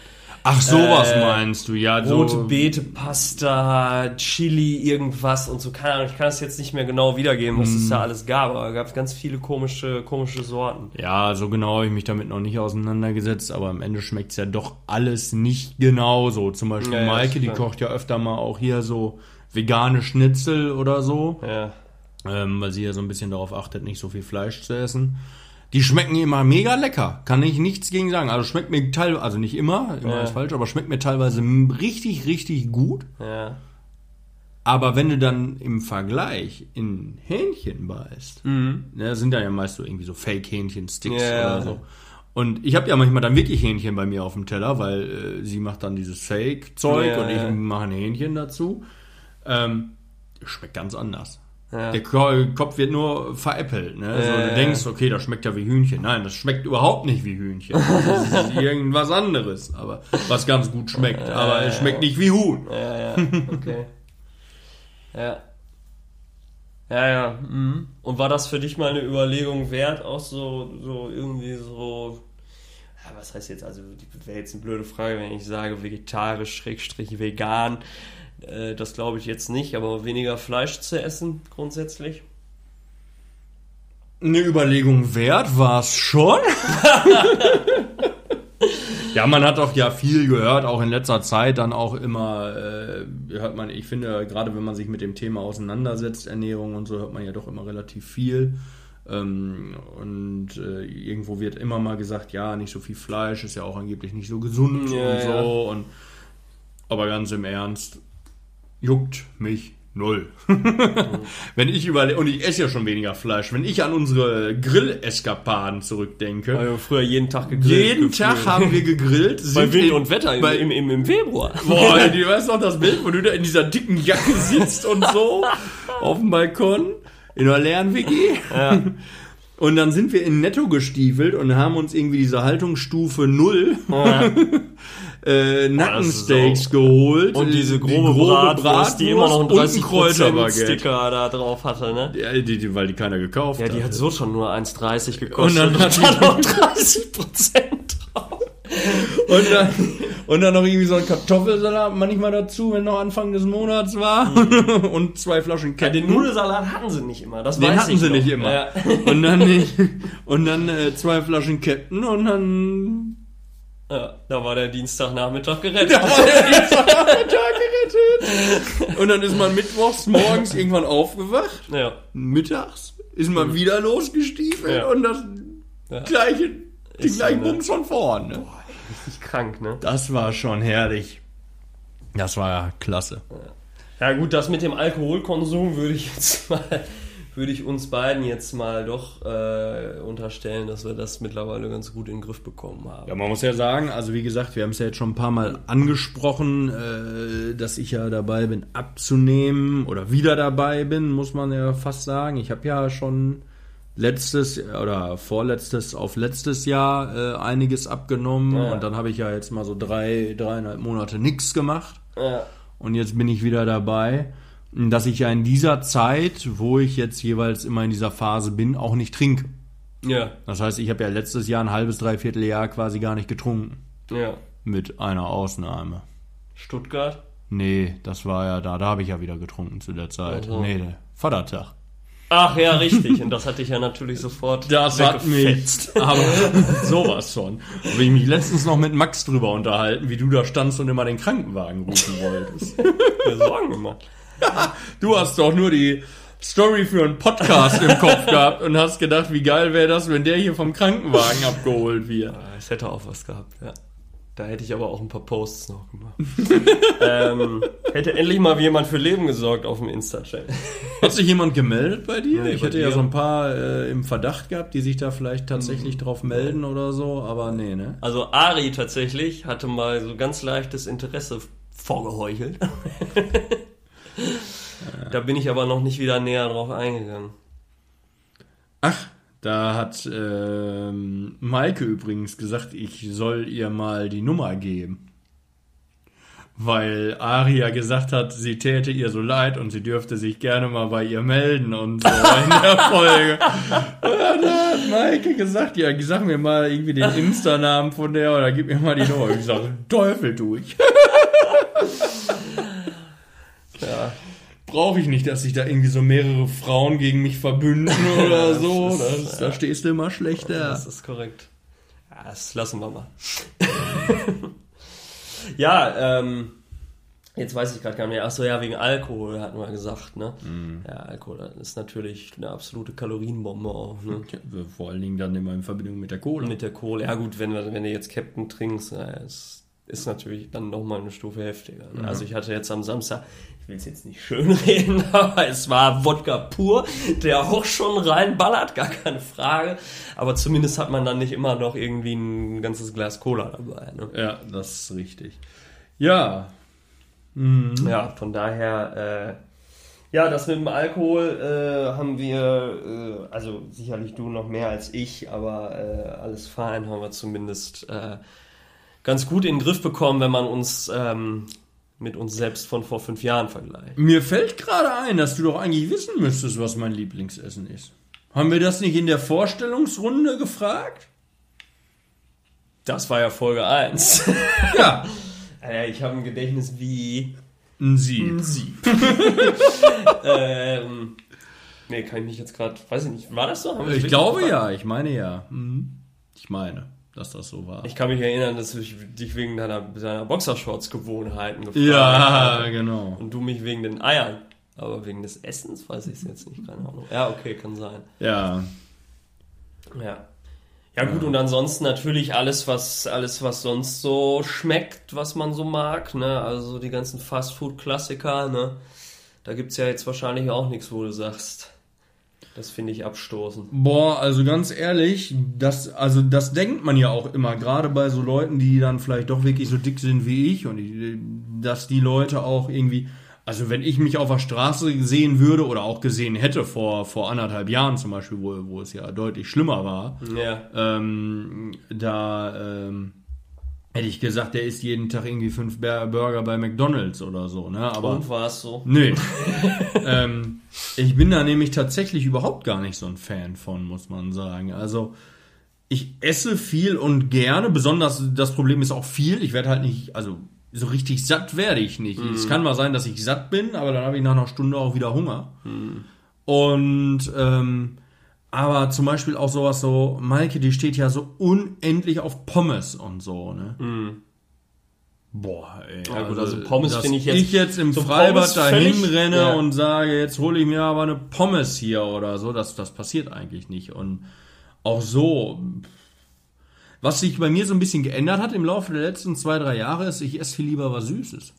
Ach, sowas Äh, meinst du, ja. rote So, Beete, Pasta, Chili, irgendwas und so. Keine Ahnung, ich kann es jetzt nicht mehr genau wiedergeben, was es da alles gab. Aber da gab es ganz viele komische, komische Sorten. ja, so genau habe ich mich damit noch nicht auseinandergesetzt, aber am Ende schmeckt's ja doch alles nicht genauso. Zum Beispiel Ja, Maike, die kocht ja öfter mal auch hier so vegane Schnitzel oder so. Ja. ähm, weil sie ja so ein bisschen darauf achtet, nicht so viel Fleisch zu essen. Die schmecken immer mega lecker, kann ich nichts gegen sagen. Also schmeckt mir teilweise, also nicht immer, immer Ja. ist falsch, aber schmeckt mir teilweise richtig, richtig gut. Ja. Aber wenn du dann im Vergleich in Hähnchen beißt, ne, das sind dann ja meist so irgendwie so Fake-Hähnchen-Sticks Ja. oder so. Und ich habe ja manchmal dann wirklich Hähnchen bei mir auf dem Teller, weil äh, sie macht dann dieses Fake-Zeug Ja, und ich mache ein Hähnchen dazu. Ähm, schmeckt ganz anders. Ja. Der Ko- Kopf wird nur veräppelt. Ne? so, Ja, du denkst, okay, das schmeckt ja wie Hühnchen. Nein, das schmeckt überhaupt nicht wie Hühnchen. Das ist irgendwas anderes, aber was ganz gut schmeckt. Aber es schmeckt nicht wie Huhn. Ja, ja, okay. ja. Ja, ja. Mhm. Und war das für dich mal eine Überlegung wert, auch so, so irgendwie so, ja, was heißt jetzt, also wäre jetzt eine blöde Frage, wenn ich sage vegetarisch, Schrägstrich, vegan, äh, das glaube ich jetzt nicht, aber weniger Fleisch zu essen grundsätzlich? Eine Überlegung wert war es schon. ja, man hat doch ja viel gehört, auch in letzter Zeit dann auch immer, äh, hört man, ich finde, gerade wenn man sich mit dem Thema auseinandersetzt, Ernährung und so, hört man ja doch immer relativ viel. Ähm, und äh, irgendwo wird immer mal gesagt, ja, nicht so viel Fleisch, ist ja auch angeblich nicht so gesund Ja, und ja. so. Und, aber ganz im Ernst, juckt mich null. wenn ich überlege, und ich esse ja schon weniger Fleisch, wenn ich an unsere Grilleskapaden zurückdenke, Weil wir früher jeden Tag gegrillt jeden gefühlt. Tag haben wir gegrillt. Bei Wind in- und Wetter im, bei- im, im, im Februar. Boah, du weißt noch das Bild, wo du da in dieser dicken Jacke sitzt und so auf dem Balkon in einer leeren WG. Und dann sind wir in Netto gestiefelt und haben uns irgendwie diese Haltungsstufe null äh, Nackensteaks auch- geholt. Und diese Die grobe, Bratwurst, die immer noch einen und ein 30% Kräuterbaguette. Sticker da drauf hatte, ne? Ja, die, die, weil die keiner gekauft Ja, die hatte. hat so schon nur 1,30 gekostet. Und dann hat die- da noch 30 Prozent. Und dann, und dann noch irgendwie so ein Kartoffelsalat manchmal dazu, wenn noch Anfang des Monats war. und zwei Flaschen Mhm. Ja, den Nudelsalat hatten sie nicht immer. Das Den hatten sie noch. nicht immer. Ja. Und dann, nicht, und dann äh, zwei Flaschen Captain und dann. ja, da war der Dienstagnachmittag gerettet. Da war der Dienstagnachmittag gerettet. Und dann ist man mittwochs morgens irgendwann aufgewacht. Ja. Mittags ist man wieder losgestiefelt Ja. und das Ja. gleiche, die gleichen? Bums von vorn. Ne? Richtig krank, ne? Das war schon herrlich. Das war ja klasse. Ja gut, das mit dem Alkoholkonsum würde ich jetzt mal, würde ich uns beiden jetzt mal doch äh, unterstellen, dass wir das mittlerweile ganz gut in den Griff bekommen haben. Ja, man muss ja sagen, also wie gesagt, wir haben es ja jetzt schon ein paar Mal angesprochen, äh, dass ich ja dabei bin, abzunehmen oder wieder dabei bin, muss man ja fast sagen. Ich habe ja schon letztes oder vorletztes auf letztes Jahr äh, einiges abgenommen Ja. und dann habe ich ja jetzt mal so drei, dreieinhalb Monate nichts gemacht Ja. und jetzt bin ich wieder dabei, dass ich ja in dieser Zeit, wo ich jetzt jeweils immer in dieser Phase bin, auch nicht trinke. Ja. Das heißt, ich habe ja letztes Jahr ein halbes, dreiviertel Jahr quasi gar nicht getrunken. Ja. Mit einer Ausnahme. Stuttgart? Nee, das war ja da, da habe ich ja wieder getrunken zu der Zeit. Also. Nee, Vatertag. Ach ja, richtig. Und das hatte ich ja natürlich sofort Das hat mich aber sowas. Da habe ich mich letztens noch mit Max drüber unterhalten, wie du da standst und immer den Krankenwagen rufen wolltest. mir Sorgen gemacht. Du hast doch nur die Story für einen Podcast im Kopf gehabt und hast gedacht, wie geil wäre das, wenn der hier vom Krankenwagen abgeholt wird. Ja, Es hätte auch was gehabt, ja. Da hätte ich aber auch ein paar Posts noch gemacht. ähm, hätte endlich mal jemand für Leben gesorgt auf dem Insta-Channel. Hat sich jemand gemeldet bei dir? Nee, ich bei hätte ja dir. so ein paar äh, im Verdacht gehabt, die sich da vielleicht tatsächlich drauf melden oder so, aber nee, ne? Also Ari tatsächlich hatte mal so ganz leichtes Interesse vorgeheuchelt. da bin ich aber noch nicht wieder näher drauf eingegangen. Ach, da hat ähm, Maike übrigens gesagt, ich soll ihr mal die Nummer geben. weil Aria gesagt hat, sie täte ihr so leid und sie dürfte sich gerne mal bei ihr melden und so in der Folge. Und da hat Maike gesagt, ja, sag mir mal irgendwie den Insta-Namen von der oder gib mir mal die Nummer. Ich sage, Teufel tu ich. Ja. Brauche ich nicht, dass sich da irgendwie so mehrere Frauen gegen mich verbünden oder so. das ist- Das, da stehst du immer schlechter. Das ist korrekt. Ja, das lassen wir mal. ja, ähm, jetzt weiß ich gerade gar nicht mehr. Achso, ja, wegen Alkohol hatten wir gesagt, ne? Ja, Alkohol ist natürlich eine absolute Kalorienbombe auch, ne? Vor allen Dingen dann immer in Verbindung mit der Kohle. Mit der Kohle. Ja gut, wenn, wenn du jetzt Captain trinkst, äh, es ist natürlich dann nochmal eine Stufe heftiger. Ne? Also ich hatte jetzt am Samstag, ich will es jetzt nicht schön reden, aber es war Wodka pur, der auch schon reinballert, gar keine Frage. Aber zumindest hat man dann nicht immer noch irgendwie ein ganzes Glas Cola dabei. Ne? Ja, das ist richtig. Ja. Mhm. Ja, von daher, äh, ja, das mit dem Alkohol äh, haben wir, äh, also sicherlich du noch mehr als ich, aber äh, alles fein haben wir zumindest äh, ganz gut in den Griff bekommen, wenn man uns ähm, mit uns selbst von vor fünf Jahren vergleicht. Mir fällt gerade ein, dass du doch eigentlich wissen müsstest, was mein Lieblingsessen ist. Haben wir das nicht in der Vorstellungsrunde gefragt? Das war ja Folge 1. Ja. äh, ich habe ein Gedächtnis wie Ein Sieb. Sieb. ähm, nee, kann ich mich jetzt gerade, weiß ich nicht, war das so? Ich glaube ja, ich meine ja. Mhm. Ich meine, dass das so war. Ich kann mich erinnern, dass ich dich wegen deiner, deiner Boxershorts-Gewohnheiten gefragt ja, habe. genau. Und du mich wegen den Eiern. Aber wegen des Essens weiß ich es jetzt nicht, keine Ahnung. Ja, okay, kann sein. Ja. Ja. Ja gut, und ansonsten natürlich alles, was alles, was sonst so schmeckt, was man so mag, ne? Also die ganzen Fastfood-Klassiker, ne? Da gibt's ja jetzt wahrscheinlich auch nichts, wo du sagst. Das finde ich abstoßend. Boah, also ganz ehrlich, das, also das denkt man ja auch immer, gerade bei so Leuten, die dann vielleicht doch wirklich so dick sind wie ich und ich, dass die Leute auch irgendwie, also wenn ich mich auf der Straße sehen würde oder auch gesehen hätte vor, vor anderthalb Jahren zum Beispiel, wo, wo es ja deutlich schlimmer war, Ja. ähm, da ähm, hätte ich gesagt, der isst jeden Tag irgendwie fünf Burger bei McDonalds oder so, ne? Aber Und war es so? Nee. ähm, ich bin da nämlich tatsächlich überhaupt gar nicht so ein Fan von, muss man sagen. Also ich esse viel und gerne, besonders das Problem ist auch viel. Ich werde halt nicht, also so richtig satt werde ich nicht. Es kann mal sein, dass ich satt bin, aber dann habe ich nach einer Stunde auch wieder Hunger. Und ähm, aber zum Beispiel auch sowas so, Maike, die steht ja so unendlich auf Pommes und so, ne? Boah, ey. Ja gut, also Pommes dass finde ich jetzt- Ich jetzt im so Freibad Pommes dahin renne ja. und sage, jetzt hole ich mir aber eine Pommes hier oder so, das, das passiert eigentlich nicht. Und auch so, was sich bei mir so ein bisschen geändert hat im Laufe der letzten zwei, drei Jahre, ist, ich esse viel lieber was Süßes.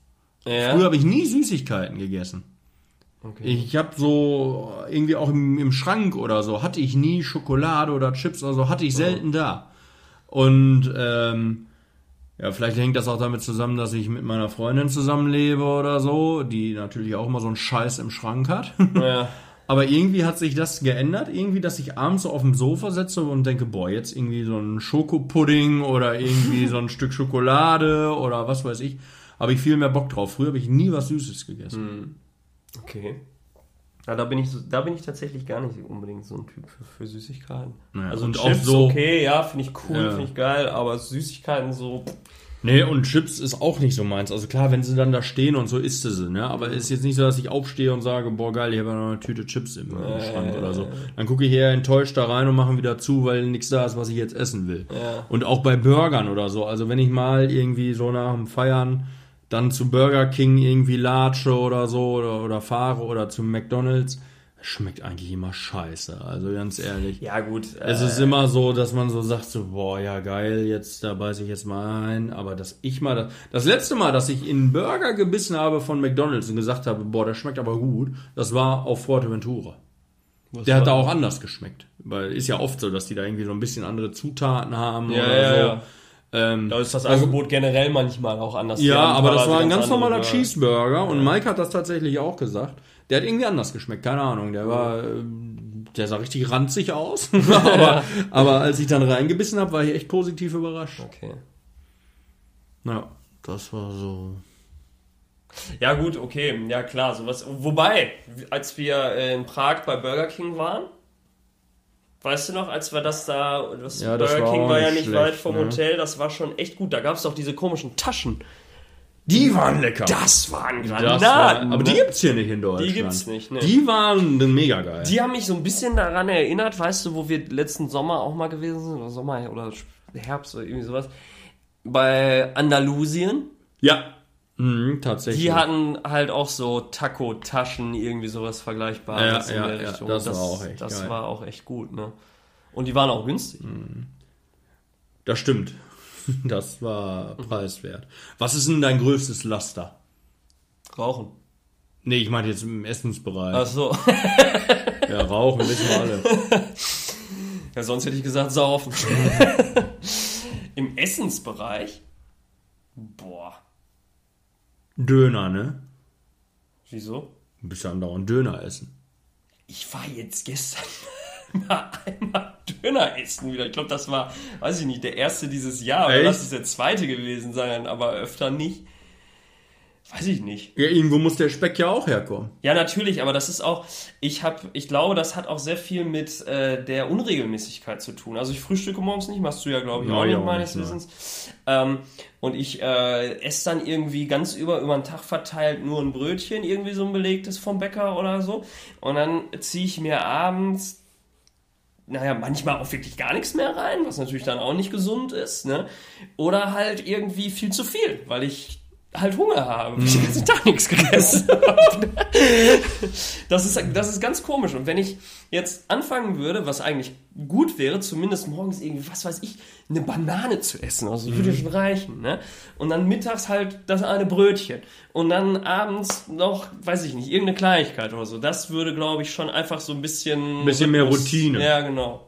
Ja. Früher habe ich nie Süßigkeiten gegessen. Okay. Ich habe so irgendwie auch im, im Schrank oder so, hatte ich nie Schokolade oder Chips oder so, hatte ich selten da. Und ähm, ja, vielleicht hängt das auch damit zusammen, dass ich mit meiner Freundin zusammenlebe oder so, die natürlich auch immer so einen Scheiß im Schrank hat. Ja. Aber irgendwie hat sich das geändert, irgendwie, dass ich abends so auf dem Sofa sitze und denke, boah, jetzt irgendwie so ein Schokopudding oder irgendwie so ein Stück Schokolade oder was weiß ich, habe ich viel mehr Bock drauf. Früher habe ich nie was Süßes gegessen. Okay. Ja, da bin ich so, da bin ich tatsächlich gar nicht unbedingt so ein Typ für, für Süßigkeiten. Naja, also und Chips, auch so- okay, ja, finde ich cool, Ja. finde ich geil, aber Süßigkeiten so, Nee, und Chips ist auch nicht so meins. Also klar, wenn sie dann da stehen und so isst sie, ne? Aber es ist jetzt nicht so, dass ich aufstehe und sage, boah geil, ich habe ja noch eine Tüte Chips im, im Schrank oder so. Dann gucke ich eher enttäuscht da rein und mache wieder zu, weil nichts da ist, was ich jetzt essen will. Ja. Und auch bei Burgern oder so. Also wenn ich mal irgendwie so nach dem Feiern dann zu Burger King irgendwie latsche oder so oder, oder fahre oder zu McDonalds, schmeckt eigentlich immer scheiße. Also ganz ehrlich. ja gut. Es äh, ist immer so, dass man so sagt, so, boah, ja geil, jetzt, da beiß ich jetzt mal ein. Aber dass ich mal, das, das letzte Mal, dass ich in einen Burger gebissen habe von McDonalds und gesagt habe, boah, der schmeckt aber gut, das war auf Fuerteventura. was Der hat da auch anders geschmeckt. Weil ist ja oft so, dass die da irgendwie so ein bisschen andere Zutaten haben Ja, oder ja, so. ja. Ähm, Da ist das also- Angebot generell manchmal auch anders. Ja, aber das war ein ganz andere normaler Burger. Cheeseburger und Mike hat das tatsächlich auch gesagt. Der hat irgendwie anders geschmeckt, keine Ahnung. Der war, ähm, der sah richtig ranzig aus. aber, aber als ich dann reingebissen habe, war ich echt positiv überrascht. Okay. Ja, das war so. Ja, gut, okay, ja klar, sowas. Wobei, als wir äh, in Prag bei Burger King waren, weißt du noch, als wir das da, das Ja, das Burger war King war ja nicht nicht weit schlecht, vom ne? Hotel, das war schon echt gut. Da gab es auch diese komischen Taschen. Die waren lecker. Das waren Das Granaten. war, aber ne? die gibt's hier nicht in Deutschland. gibt's nicht, ne. Die waren mega geil. Die haben mich so ein bisschen daran erinnert, weißt du, wo wir letzten Sommer auch mal gewesen sind, oder Sommer oder Herbst oder irgendwie sowas, bei Andalusien. ja, mhm, tatsächlich. Die hatten halt auch so Taco-Taschen, irgendwie sowas Vergleichbares Ja, in ja, der ja, Richtung. das war auch echt Das geil. war auch echt gut, ne? Und die waren auch günstig. Das stimmt. Das war preiswert. Was ist denn dein größtes Laster? Rauchen. Nee, ich meine jetzt im Essensbereich. Ach so. Ja, rauchen wissen wir alle. ja, sonst hätte ich gesagt saufen. Im Essensbereich? Boah. Döner, ne? Wieso? Du bist ja andauernd Döner essen. Ich war jetzt gestern mal einmal Döner essen wieder. Ich glaube, das war, weiß ich nicht, der erste dieses Jahr. Oder lass es der zweite gewesen sein, aber öfter nicht. Weiß ich nicht. Ja, irgendwo muss der Speck ja auch herkommen. Ja, natürlich, aber das ist auch, ich habe, ich glaube, das hat auch sehr viel mit äh, der Unregelmäßigkeit zu tun. Also ich frühstücke morgens nicht, machst du ja, glaube ich, auch nicht, meines ne. Wissens. Ähm, und ich äh, esse dann irgendwie ganz über, über den Tag verteilt nur ein Brötchen, irgendwie so ein belegtes vom Bäcker oder so. Und dann ziehe ich mir abends naja, manchmal auch wirklich gar nichts mehr rein, was natürlich dann auch nicht gesund ist, ne? Oder halt irgendwie viel zu viel, weil ich halt Hunger habe, weil ich den ganzen Tag nichts gegessen habe. Das ist, das ist ganz komisch. Und wenn ich jetzt anfangen würde, was eigentlich gut wäre, zumindest morgens irgendwie, was weiß ich, eine Banane zu essen, also das würde schon reichen, ne? Und dann mittags halt das eine Brötchen. Und dann abends noch, weiß ich nicht, irgendeine Kleinigkeit oder so. Das würde, glaube ich, schon einfach so ein bisschen... Bisschen mehr Routine. Ja, genau.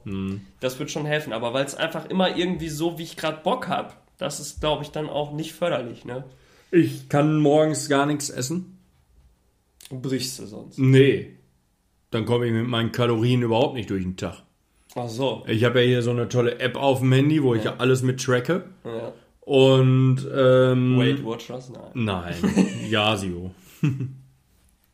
Das wird schon helfen. Aber weil es einfach immer irgendwie so, wie ich gerade Bock habe, das ist, glaube ich, dann auch nicht förderlich, ne? Ich kann morgens gar nichts essen. Brichst du sonst. Nee. Dann komme ich mit meinen Kalorien überhaupt nicht durch den Tag. Ach so. Ich habe ja hier so eine tolle App auf dem Handy, wo ich ja alles mit tracke. Ja. Und ähm, Weight Watchers? Nein. Nein, Yasio.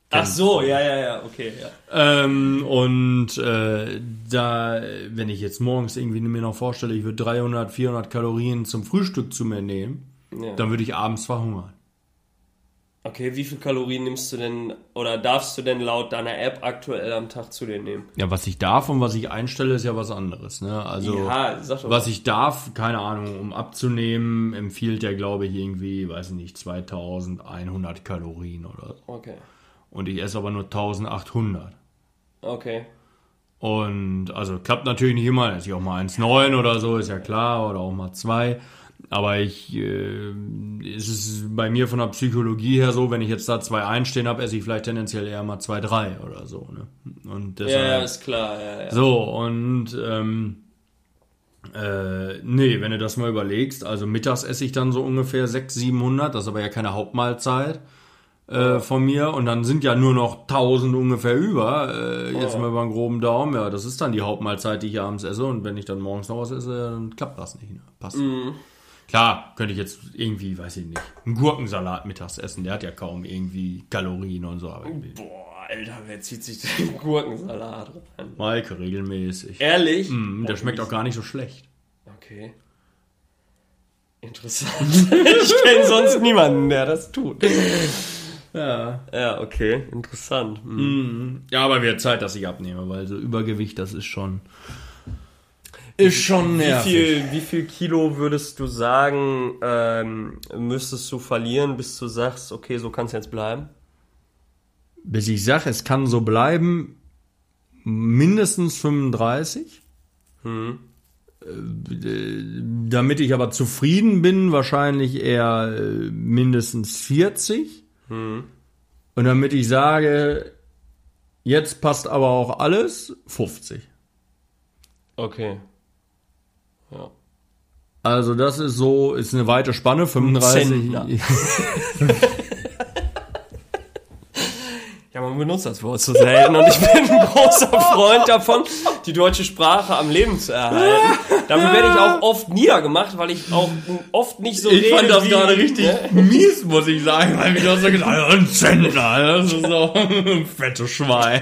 Ach so, ja, ja, ja, okay, ja. Ähm, und äh, da, wenn ich jetzt morgens irgendwie mir noch vorstelle, ich würde 300, 400 Kalorien zum Frühstück zu mir nehmen, ja. dann würde ich abends verhungern. Okay, wie viel Kalorien nimmst du denn oder darfst du denn laut deiner App aktuell am Tag zu dir nehmen? Ja, was ich darf und was ich einstelle, ist ja was anderes. Ne? Also ja, sag doch was ich darf, keine Ahnung, um abzunehmen, empfiehlt der, glaube ich, irgendwie, weiß ich nicht, 2100 Kalorien oder so. Okay. Und ich esse aber nur 1800. Okay. Und also klappt natürlich nicht immer, esse ich auch mal 1,9 oder so, ist ja klar, oder auch mal 2. Aber ich, äh, es ist bei mir von der Psychologie her so, wenn ich jetzt da 2 einstehen habe, esse ich vielleicht tendenziell eher mal 2,3 oder so. Ne? Und Ja, deshalb, ja, ist klar, ja, ja. so, und ähm, äh, nee, wenn du das mal überlegst, also mittags esse ich dann so ungefähr 600, 700, das ist aber ja keine Hauptmahlzeit äh, von mir und dann sind ja nur noch 1000 ungefähr über, äh, jetzt Oh. mal über einen groben Daumen, ja, das ist dann die Hauptmahlzeit, die ich abends esse und wenn ich dann morgens noch was esse, dann klappt das nicht, ne? passt. Mhm. Klar, könnte ich jetzt irgendwie, weiß ich nicht, einen Gurkensalat mittags essen, der hat ja kaum irgendwie Kalorien und so, aber Boah, Alter, wer zieht sich den Gurkensalat rein? Maike regelmäßig. Ehrlich? Mm, der schmeckt auch gar nicht so schlecht. Okay. Interessant. ich kenne sonst niemanden, der das tut. Ja. Ja, okay. Interessant. Hm. Ja, aber wird Zeit, dass ich abnehme, weil so Übergewicht, das ist schon. Ist schon Wie nervig. viel, wie viel Kilo würdest du sagen, ähm, müsstest du verlieren, bis du sagst, okay, so kann es jetzt bleiben? Bis ich sage, es kann so bleiben, mindestens 35. Hm. Äh, Damit ich aber zufrieden bin, wahrscheinlich eher äh, mindestens 40. Hm. Und damit ich sage, jetzt passt aber auch alles, 50. Okay. Ja. Also das ist so, ist eine weite Spanne, 35. Zentner. Ja, man benutzt das Wort zu selten. Und ich bin ein großer Freund davon, die deutsche Sprache am Leben zu erhalten. Dafür werde ich auch oft niedergemacht, weil ich auch oft nicht so Ich rede fand das wie, gerade richtig ne? mies, muss ich sagen, weil ich auch so gesagt habe, ein Zentner, das ist so ein fettes Schwein.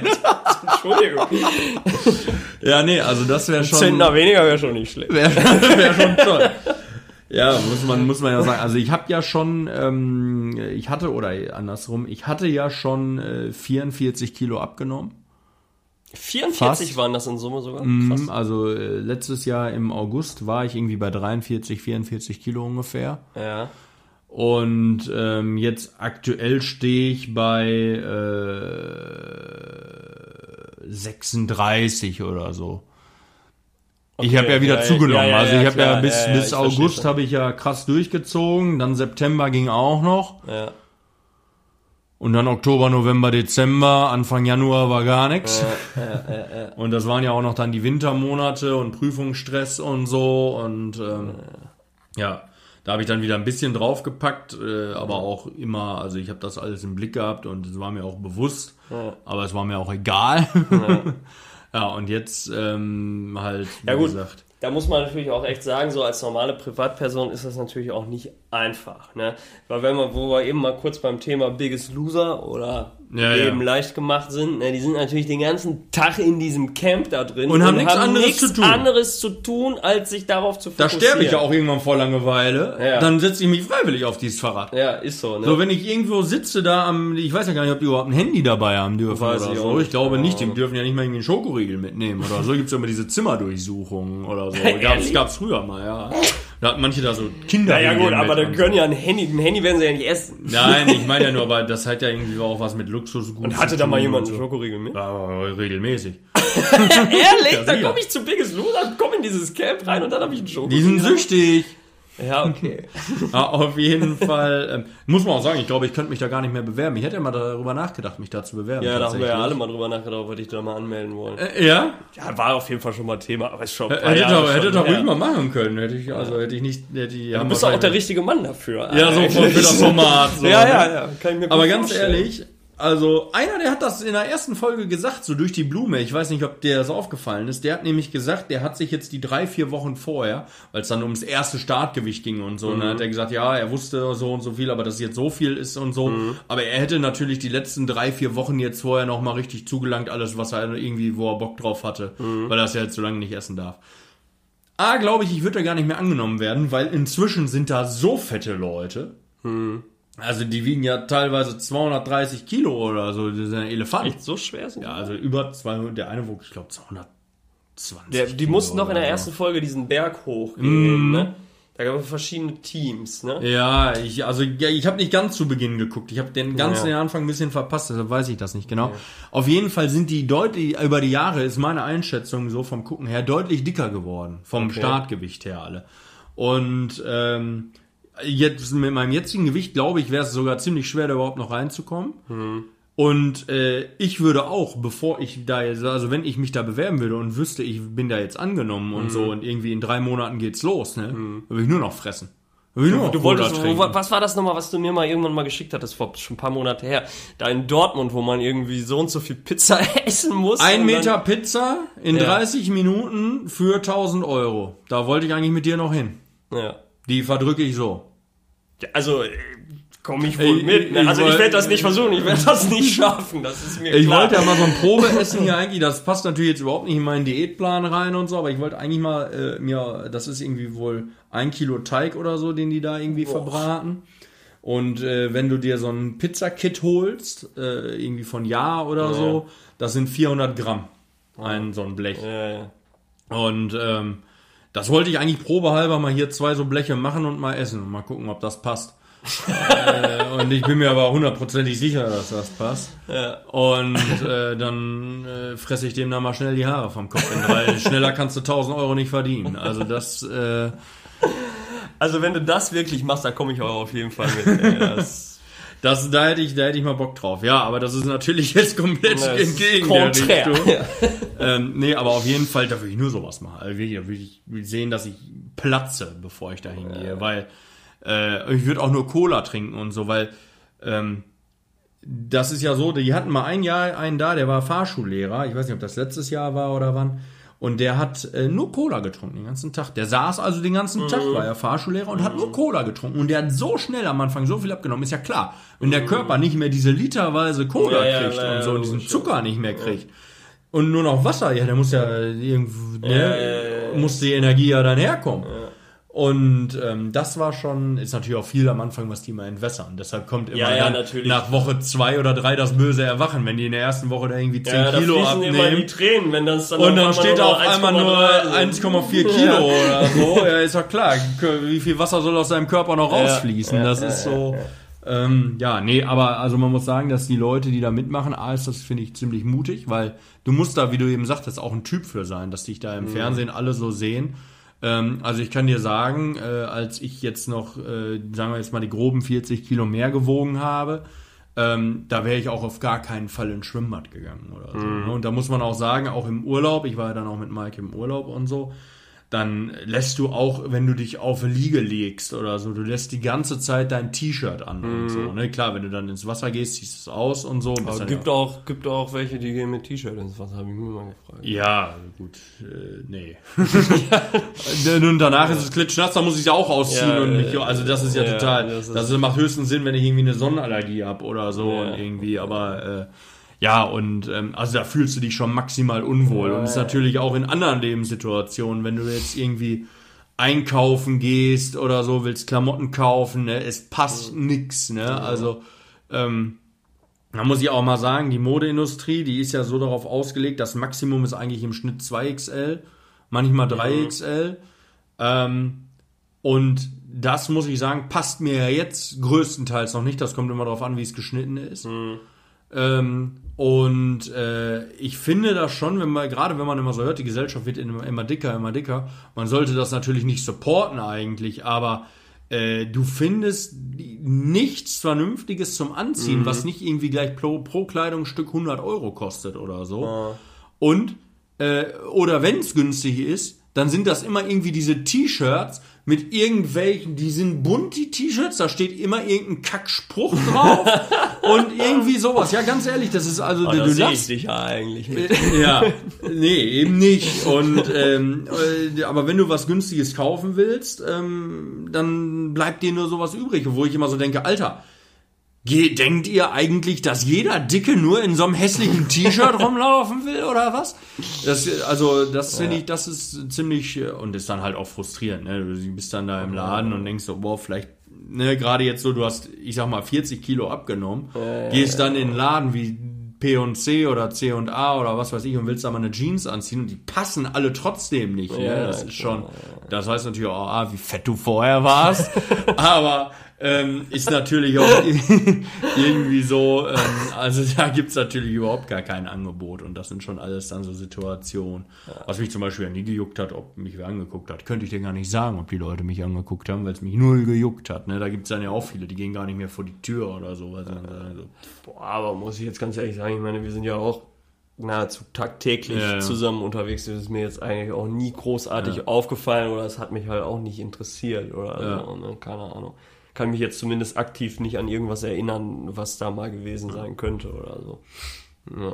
Entschuldigung. Ja, nee, also das wäre schon, Zentner weniger wäre schon nicht schlecht. wäre wär schon toll. Ja, muss man, muss man ja sagen. Also ich habe ja schon, ähm, ich hatte, oder andersrum, ich hatte ja schon äh, 44 Kilo abgenommen. 44 Fast. waren das in Summe sogar. Krass. Mhm, Also äh, letztes Jahr im August war ich irgendwie bei 43, 44 Kilo ungefähr. Ja. Und ähm, jetzt aktuell stehe ich bei äh, 36 oder so. Ich Okay, habe ja wieder ja, zugenommen. ja, also ich habe ja bis, bis ich August habe ich ja krass durchgezogen. Dann September ging auch noch. Ja. Und dann Oktober, November, Dezember, Anfang Januar war gar nichts. Und das waren ja auch noch dann die Wintermonate und Prüfungsstress und so. Und ähm, ja, da habe ich dann wieder ein bisschen draufgepackt, äh, aber auch immer, also ich habe das alles im Blick gehabt und es war mir auch bewusst, aber es war mir auch egal. Ja, und jetzt ähm, halt, wie Ja, gut. gesagt. Da muss man natürlich auch echt sagen, so als normale Privatperson ist das natürlich auch nicht einfach, ne? Weil wenn wir, wo wir eben mal kurz beim Thema Biggest Loser oder Ja, Leben ja. leicht gemacht sind, ne? Die sind natürlich den ganzen Tag in diesem Camp da drin Und haben nichts anderes nichts zu tun. anderes zu tun, als sich darauf zu Da fokussieren. sterbe ich ja auch irgendwann vor Langeweile. Ja. Dann setze ich mich freiwillig auf dieses Fahrrad. Ja, ist so, ne? So, wenn ich irgendwo sitze da am, ich weiß ja gar nicht, ob die überhaupt ein Handy dabei haben dürfen Weiß oder ich so. Ich glaube nicht, die dürfen ja nicht mal irgendwie einen Schokoriegel mitnehmen oder so. Gibt's ja immer diese Zimmerdurchsuchungen oder so. Gab's, gab's früher mal, ja. Da hatten manche da so Kinder. ja, ja gut, aber dann können ja ein Handy, ein Handy werden sie ja nicht essen. Nein, ich meine ja nur, aber das hat ja irgendwie auch was mit Luxus Und hatte da mal jemand einen Schokoriegel mit? Ja, regelmäßig. Ehrlich? Ja, dann komme ich zu Biggest Loser, komme in dieses Camp rein und dann habe ich einen Die Schokoriegel. sind süchtig. Ja, okay. Ja, auf jeden Fall. Ähm, muss man auch sagen, ich glaube, ich könnte mich da gar nicht mehr bewerben. Ich hätte ja mal darüber nachgedacht, mich da zu bewerben. Ja, da haben wir ja alle mal drüber nachgedacht, ob wir dich da mal anmelden wollen. Äh, ja? Ja, war auf jeden Fall schon mal Thema, aber ist schon paar Hätte doch, hätte doch ruhig mal machen können. Hätte ich, also hätte ich nicht, hätte ich, Du bist auch der richtige Mann dafür. Ja, so für, das Format. So, ja, ne? ja, ja, ich Aber ganz ehrlich, also einer, der hat das in der ersten Folge gesagt, so durch die Blume. Ich weiß nicht, ob der so aufgefallen ist. Der hat nämlich gesagt, der hat sich jetzt die drei, vier Wochen vorher, weil es dann ums erste Startgewicht ging und so, und dann hat er gesagt, ja, er wusste so und so viel, aber dass jetzt so viel ist und so. Aber er hätte natürlich die letzten drei, vier Wochen jetzt vorher noch mal richtig zugelangt, alles, was er irgendwie, wo er Bock drauf hatte, weil er es ja jetzt so lange nicht essen darf. A, glaube ich, ich würde da gar nicht mehr angenommen werden, weil inzwischen sind da so fette Leute. Also die wiegen ja teilweise 230 Kilo oder so, das ist ein Elefant. Echt so schwer sind? Ja, also über 200, der eine wog, ich glaube, 220 Der, die Kilo mussten noch in der so. ersten Folge diesen Berg hochgehen, ne? Da gab es verschiedene Teams, ne? Ja, ich, also ja, ich habe nicht ganz zu Beginn geguckt. Ich habe den ganzen Ja. Anfang ein bisschen verpasst, deshalb weiß ich das nicht genau. Auf jeden Fall sind die deutlich, über die Jahre ist meine Einschätzung so vom Gucken her deutlich dicker geworden. Vom Okay. Startgewicht her alle. Und ähm, jetzt mit meinem jetzigen Gewicht, glaube ich, wäre es sogar ziemlich schwer, da überhaupt noch reinzukommen. Und äh, ich würde auch, bevor ich da jetzt, also wenn ich mich da bewerben würde und wüsste, ich bin da jetzt angenommen und so und irgendwie in drei Monaten geht's los, ne, dann würde ich nur noch fressen. Nur noch Du wolltest, wo, was war das nochmal, was du mir mal irgendwann mal geschickt hattest, vor schon ein paar Monate her? Da in Dortmund, wo man irgendwie so und so viel Pizza essen muss. Ein Meter Dann, Pizza in Ja. 30 Minuten für 1000 Euro. Da wollte ich eigentlich mit dir noch hin. ja. Die verdrücke ich so. Ja, Also, komme ich wohl Ich- mit. Ne? ich Also ich wollt- werde das nicht versuchen, ich werde das nicht schaffen, das ist mir Ich klar. wollte ja mal so ein Probeessen hier eigentlich, das passt natürlich jetzt überhaupt nicht in meinen Diätplan rein und so, aber ich wollte eigentlich mal äh, mir, das ist irgendwie wohl ein Kilo Teig oder so, den die da irgendwie verbraten. Und äh, wenn du dir so ein Pizzakit holst, äh, irgendwie von Ja oder so, das sind 400 Gramm. Ein so ein Blech. ja, ja. Und ähm, das wollte ich eigentlich probehalber mal hier zwei so Bleche machen und mal essen und mal gucken, ob das passt. äh, und ich bin mir aber hundertprozentig sicher, dass das passt. Ja. Und äh, dann äh, fresse ich dem da mal schnell die Haare vom Kopf hin, weil schneller kannst du 1000 Euro nicht verdienen. Also das, äh, Also wenn du das wirklich machst, da komme ich auch auf jeden Fall mit. ey. Das, das, da hätte ich, da hätte ich mal Bock drauf. Ja, aber das ist natürlich jetzt komplett entgegen der konträr. Richtung. Ja. Ähm, nee, aber auf jeden Fall, da will ich nur sowas machen. Also wirklich, da will ich will sehen, dass ich platze, bevor ich da hingehe. Weil äh, ich würde auch nur Cola trinken und so, weil ähm, das ist ja so, die hatten mal ein Jahr einen da, der war Fahrschullehrer. Ich weiß nicht, ob das letztes Jahr war oder wann. Und der hat äh, nur Cola getrunken den ganzen Tag. Der saß also den ganzen Tag, war ja Fahrschullehrer und hat nur Cola getrunken. Und der hat so schnell am Anfang so viel abgenommen, ist ja klar. Wenn der Körper nicht mehr diese literweise Cola Ja, ja, kriegt ja, und so und diesen logisch. Zucker nicht mehr kriegt. Und nur noch Wasser, ja, der muss ja irgendwo, ne, muss die Energie ja dann herkommen. Und ähm, das war schon, ist natürlich auch viel am Anfang, was die mal entwässern. Deshalb kommt immer Ja, ja, natürlich. nach Woche zwei oder drei das böse Erwachen, wenn die in der ersten Woche da irgendwie 10 Ja, Kilo fließen immer die abnehmen. Tränen, wenn das dann Und dann steht da auf 1,3 einmal nur sind. 1,4 Kilo oder so. Ja, ist doch klar. Wie viel Wasser soll aus seinem Körper noch rausfließen? das ist so. Ähm, ja, nee, aber also man muss sagen, dass die Leute, die da mitmachen, A ist das, finde ich, ziemlich mutig, weil du musst da, wie du eben sagtest, auch ein Typ für sein, dass dich da im Fernsehen alle so sehen. Ähm, also ich kann dir sagen, äh, als ich jetzt noch, äh, sagen wir jetzt mal, die groben 40 Kilo mehr gewogen habe, ähm, da wäre ich auch auf gar keinen Fall ins Schwimmbad gegangen oder so. ne? Und da muss man auch sagen, auch im Urlaub, ich war ja dann auch mit Mike im Urlaub und so, dann lässt du auch, wenn du dich auf eine Liege legst oder so, du lässt die ganze Zeit dein T-Shirt an und so. Ne? Klar, wenn du dann ins Wasser gehst, ziehst du es aus und so. Aber gibt ja, auch, gibt auch welche, die gehen mit T-Shirt ins Wasser, habe ich mir mal gefragt. ja, gut, äh, nee. und danach ist es klitschnass, dann muss ich es ja auch ausziehen Ja, und mich, äh, also das ist ja, ja, total, das das, ist- macht höchstens Sinn, wenn ich irgendwie eine Sonnenallergie habe oder so Ja. und irgendwie, aber äh, ja, und ähm, also da fühlst du dich schon maximal unwohl. und es ist natürlich auch in anderen Lebenssituationen, wenn du jetzt irgendwie einkaufen gehst oder so, willst Klamotten kaufen, ne, es passt nix, ne? Also ähm, da muss ich auch mal sagen, die Modeindustrie, die ist ja so darauf ausgelegt, das Maximum ist eigentlich im Schnitt 2XL, manchmal 3XL. Ähm, und das muss ich sagen, passt mir ja jetzt größtenteils noch nicht. Das kommt immer darauf an, wie es geschnitten ist. Ähm, und äh, ich finde das schon, wenn man, gerade wenn man immer so hört, die Gesellschaft wird immer, immer dicker, immer dicker. Man sollte das natürlich nicht supporten eigentlich, aber äh, du findest nichts Vernünftiges zum Anziehen, was nicht irgendwie gleich pro, pro Kleidungsstück 100 Euro kostet oder so. Und, äh, oder wenn es günstig ist, dann sind das immer irgendwie diese T-Shirts mit irgendwelchen, die sind bunt, die T-Shirts, da steht immer irgendein Kackspruch drauf und irgendwie sowas. Ja, ganz ehrlich, das ist also, Aber du ich lachst. dich ja eigentlich mit. Ja, nee, eben nicht. Und ähm, äh, aber wenn du was Günstiges kaufen willst, ähm, dann bleibt dir nur sowas übrig, wo ich immer so denke, Alter, denkt ihr eigentlich, dass jeder Dicke nur in so einem hässlichen T-Shirt rumlaufen will oder was? Das, also das finde ich, das ist ziemlich und ist dann halt auch frustrierend. Ne? Du bist dann da im Laden und denkst so, boah, vielleicht ne, gerade jetzt so, du hast, ich sag mal, 40 Kilo abgenommen, gehst dann in den Laden wie P&C oder C&A oder was weiß ich und willst da mal eine Jeans anziehen und die passen alle trotzdem nicht. Ne? Ja, Das ist schon, das heißt natürlich auch, ah, wie fett du vorher warst, aber ähm, ist natürlich auch irgendwie so, ähm, also da gibt's natürlich überhaupt gar kein Angebot und das sind schon alles dann so Situationen. Was mich zum Beispiel ja nie gejuckt hat, ob mich wer angeguckt hat, könnte ich dir gar nicht sagen, ob die Leute mich angeguckt haben, weil es mich null gejuckt hat. Ne? Da gibt's dann ja auch viele, die gehen gar nicht mehr vor die Tür oder so. weil sie dann sagen so, Boah, aber muss ich jetzt ganz ehrlich sagen, ich meine, wir sind ja auch nahezu tagtäglich Ja, ja. zusammen unterwegs. Das ist mir jetzt eigentlich auch nie großartig aufgefallen oder es hat mich halt auch nicht interessiert oder Ja. so, ne? keine Ahnung. Kann mich jetzt zumindest aktiv nicht an irgendwas erinnern, was da mal gewesen sein könnte oder so.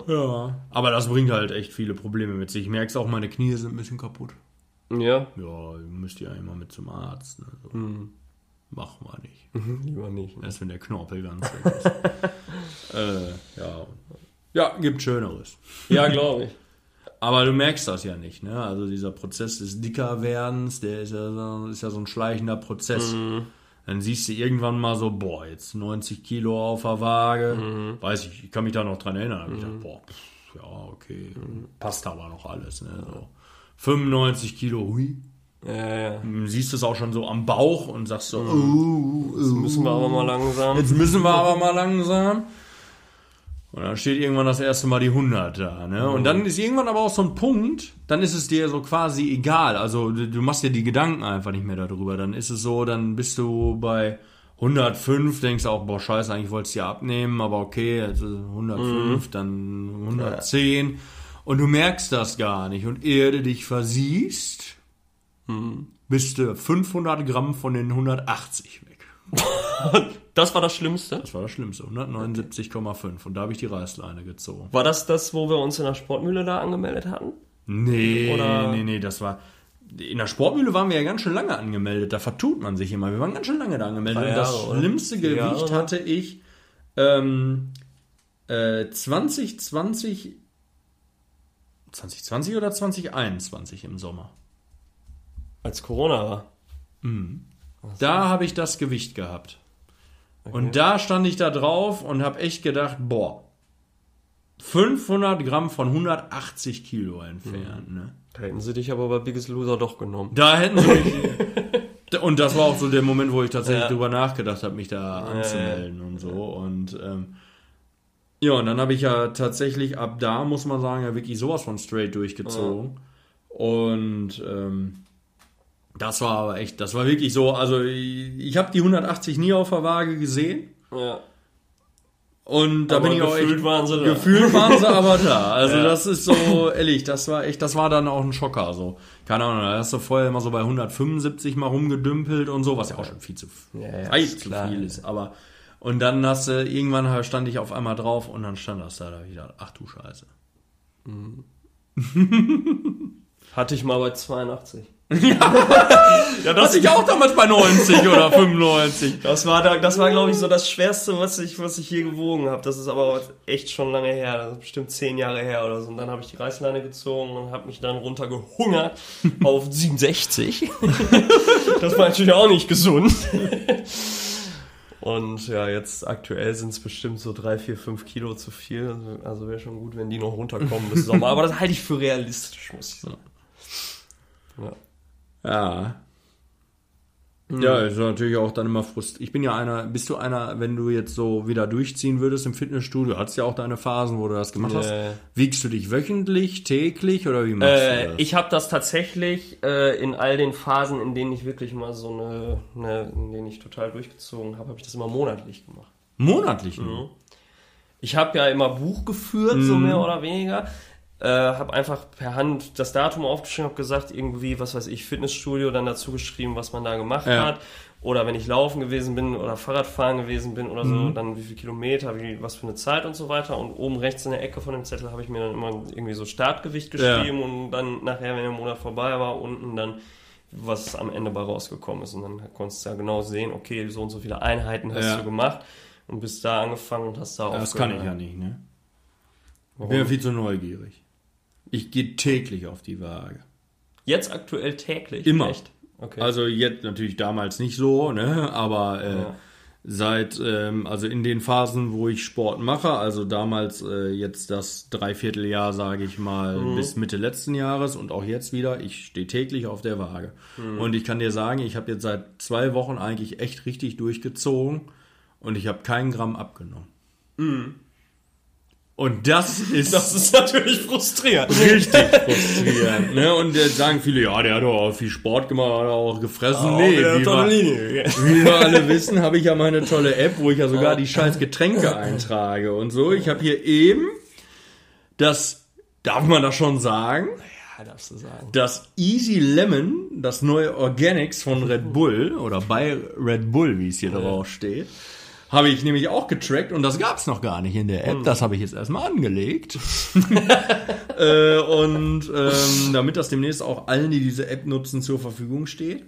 Ja. Aber das bringt halt echt viele Probleme mit sich. Ich merk's auch, meine Knie sind ein bisschen kaputt. Ja, Ja, müsst ihr ja immer mit zum Arzt. Ne? So. Machen wir nicht. lieber nicht. Ne? Erst wenn der Knorpel ganz weg ist. äh, ja. ja, gibt Schöneres. Ja, glaube ich. Aber du merkst das ja nicht, ne? Also dieser Prozess des Dickerwerdens, der ist ja so, ist ja so ein schleichender Prozess. Dann siehst du irgendwann mal so, boah, jetzt 90 Kilo auf der Waage. Weiß ich, ich kann mich da noch dran erinnern. Da hab ich gedacht, boah, pff, ja, okay, passt aber noch alles, ne? So. 95 Kilo, hui. Ja, ja. Dann siehst du es auch schon so am Bauch und sagst so, uh, Jetzt müssen wir aber mal langsam. Jetzt müssen wir aber mal langsam. Und dann steht irgendwann das erste Mal die 100 da. Ne? Und dann ist irgendwann aber auch so ein Punkt, dann ist es dir so quasi egal. Also du machst dir die Gedanken einfach nicht mehr darüber. Dann ist es so, dann bist du bei 105, denkst auch, boah, scheiße, eigentlich wolltest du ja abnehmen, aber okay, also 105, dann 110. Und du merkst das gar nicht. Und ehe du dich versiehst, bist du 500 Gramm von den 180 weg. das war das Schlimmste. Das war das Schlimmste, 179,5. Und da habe ich die Reißleine gezogen. War das das, wo wir uns in der Sportmühle da angemeldet hatten? Nee, Oder- nee, nee, das war. In der Sportmühle waren wir ja ganz schön lange angemeldet. Da vertut man sich immer. Wir waren ganz schön lange da angemeldet. Das Jahre, oder? schlimmste Gewicht Jahre, hatte ich ähm, äh, 2020. 2020 oder 2021 im Sommer. Als Corona war. Da habe ich das Gewicht gehabt. Und da stand ich da drauf und habe echt gedacht, boah, 500 Gramm von 180 Kilo entfernt. Ne? Da hätten sie dich aber bei Biggest Loser doch genommen. Da hätten sie mich. Und das war auch so der Moment, wo ich tatsächlich Ja. drüber nachgedacht habe, mich da anzumelden und so. Und ähm, ja, und dann habe ich ja tatsächlich ab da, muss man sagen, ja wirklich sowas von straight durchgezogen. Und ähm, das war aber echt, das war wirklich so, also ich, ich habe die 180 nie auf der Waage gesehen. Ja. Und da Aber bin ich auch gefühlt echt, waren sie da. Gefühlt waren sie aber da. Also Ja. das ist so, ehrlich, das war echt, das war dann auch ein Schocker. So, keine Ahnung, da hast du vorher immer so bei 175 mal rumgedümpelt und so, was ja auch schon viel zu, Ja, ja, zu viel ist. Aber und dann hast du, irgendwann halt stand ich auf einmal drauf und dann stand das da, da wieder, ach du Scheiße. Hatte ich mal bei 82. Ja, das ich auch damals bei 90 oder 95. Das war, da, das war glaube ich, so das Schwerste, was ich, was ich je gewogen habe. Das ist aber echt schon lange her. Das ist bestimmt zehn Jahre her oder so. Und dann habe ich die Reißleine gezogen und habe mich dann runtergehungert auf 67. das war natürlich auch nicht gesund. Und ja, jetzt aktuell sind es bestimmt so drei, vier, fünf Kilo zu viel. Also- Also wäre schon gut, wenn die noch runterkommen bis Sommer. Aber das halte ich für realistisch, muss ich sagen. Ja. Ja. Ja, ist natürlich auch dann immer frustrierend. Ich bin ja einer, bist du einer, wenn du jetzt so wieder durchziehen würdest im Fitnessstudio, hast ja auch deine Phasen, wo du das gemacht hast. Ja. Wiegst du dich wöchentlich, täglich oder wie machst du Äh, das? ich habe das tatsächlich äh, in all den Phasen, in denen ich wirklich mal so eine, eine in denen ich total durchgezogen habe, habe ich das immer monatlich gemacht. Monatlich nur. Ich habe ja immer Buch geführt, so mehr oder weniger. Äh, habe einfach per Hand das Datum aufgeschrieben, habe gesagt, irgendwie, was weiß ich, Fitnessstudio, dann dazu geschrieben, was man da gemacht Ja. hat. Oder wenn ich laufen gewesen bin oder Fahrradfahren gewesen bin oder so, dann wie viele Kilometer, wie, was für eine Zeit und so weiter. Und oben rechts in der Ecke von dem Zettel habe ich mir dann immer irgendwie so Startgewicht geschrieben und dann nachher, wenn der Monat vorbei war, unten dann was am Ende bei rausgekommen ist. Und dann konntest du ja genau sehen, okay, so und so viele Einheiten hast Ja. du gemacht und bist da angefangen und hast da Ja, das kann ich aufgehört. ja nicht, ne? Ich Warum? bin ja viel zu neugierig. Ich gehe täglich auf die Waage. Jetzt aktuell täglich? Immer. Echt? Okay. Also jetzt natürlich damals nicht so, ne? Aber äh, Ja. seit, ähm, also in den Phasen, wo ich Sport mache, also damals äh, jetzt das Dreivierteljahr, sage ich mal, Mhm. bis Mitte letzten Jahres und auch jetzt wieder, ich stehe täglich auf der Waage. Mhm. Und ich kann dir sagen, ich habe jetzt seit zwei Wochen eigentlich echt richtig durchgezogen und ich habe keinen Gramm abgenommen. Und das ist das ist natürlich frustrierend. richtig frustrierend. Ne? Und jetzt sagen viele, ja, der hat doch auch viel Sport gemacht, hat auch gefressen. nee, Oh, wie wir, Linie. wie wir alle wissen, habe ich ja meine tolle App, wo ich ja sogar die scheiß Getränke eintrage und so. Ich habe hier eben das, darf man das schon sagen, Ja, darfst du sagen. das Easy Lemon, das neue Organics von Red Bull oder bei Red Bull, wie es hier drauf steht. Habe ich nämlich auch getrackt und das gab's noch gar nicht in der App. Das habe ich jetzt erstmal angelegt. äh, und ähm, damit das demnächst auch allen, die diese App nutzen, zur Verfügung steht.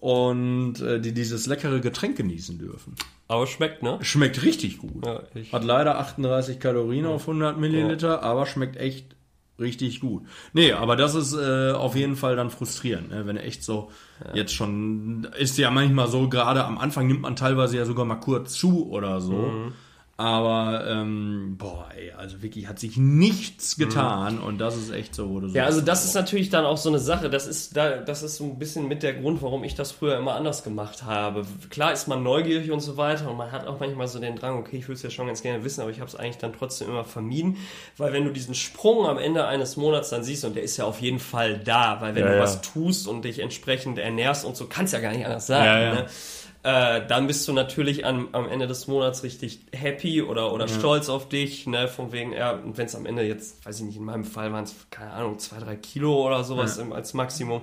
Und äh, die dieses leckere Getränk genießen dürfen. Aber schmeckt, ne? Schmeckt richtig gut. Ja, Hat leider 38 Kalorien auf 100 Milliliter, aber schmeckt echt richtig gut. Nee, aber das ist äh, auf jeden Fall dann frustrierend, ne? wenn echt so jetzt schon, ist ja manchmal so, gerade am Anfang nimmt man teilweise ja sogar mal kurz zu oder so. Mhm. Aber, ähm, boah, ey, also wirklich hat sich nichts getan und das ist echt so, wo du so. Mhm. ja, also das ist natürlich dann auch so eine Sache. Das ist da, das ist so ein bisschen mit der Grund, warum ich das früher immer anders gemacht habe. Klar ist man neugierig und so weiter und man hat auch manchmal so den Drang, okay, ich will es ja schon ganz gerne wissen, aber ich habe es eigentlich dann trotzdem immer vermieden, weil wenn du diesen Sprung am Ende eines Monats dann siehst und der ist ja auf jeden Fall da, weil wenn Ja, du ja. was tust und dich entsprechend ernährst und so, kann es ja gar nicht anders sein. Ja, ja. Ne? Äh, dann bist du natürlich am, am Ende des Monats richtig happy oder, oder stolz auf dich, ne, von wegen, ja, und wenn es am Ende jetzt, weiß ich nicht, in meinem Fall waren es, keine Ahnung, zwei, drei Kilo oder sowas im, als Maximum,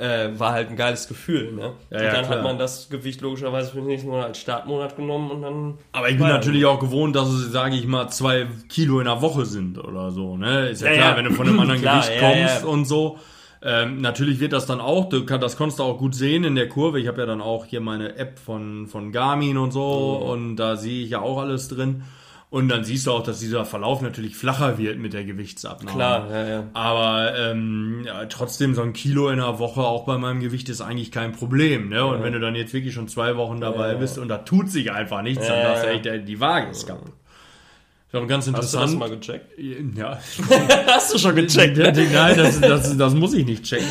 äh, war halt ein geiles Gefühl, ne? Ja, und ja, dann klar. hat man das Gewicht logischerweise für den nächsten Monat als Startmonat genommen und dann. Aber ich bin natürlich auch gewohnt, dass es, sage ich mal, zwei Kilo in der Woche sind oder so. Ne? Ist ja, Ja, klar, ja. wenn du von einem anderen Klar, Gewicht ja, kommst ja. und so. Ähm, natürlich wird das dann auch, das konntest du auch gut sehen in der Kurve. Ich habe ja dann auch hier meine App von, von Garmin und so Mhm. und da sehe ich ja auch alles drin. Und dann siehst du auch, dass dieser Verlauf natürlich flacher wird mit der Gewichtsabnahme. Klar, ja, ja. Aber ähm, ja, trotzdem so ein Kilo in der Woche auch bei meinem Gewicht ist eigentlich kein Problem. Ne? Und wenn du dann jetzt wirklich schon zwei Wochen dabei bist und da tut sich einfach nichts, dann Ja, darfst du ja. echt, die Waage ist kaputt. Ist auch ganz Hast du das interessant. mal gecheckt? ja. Hast du schon gecheckt, Ja, ne? Nein, das, das, das muss ich nicht checken.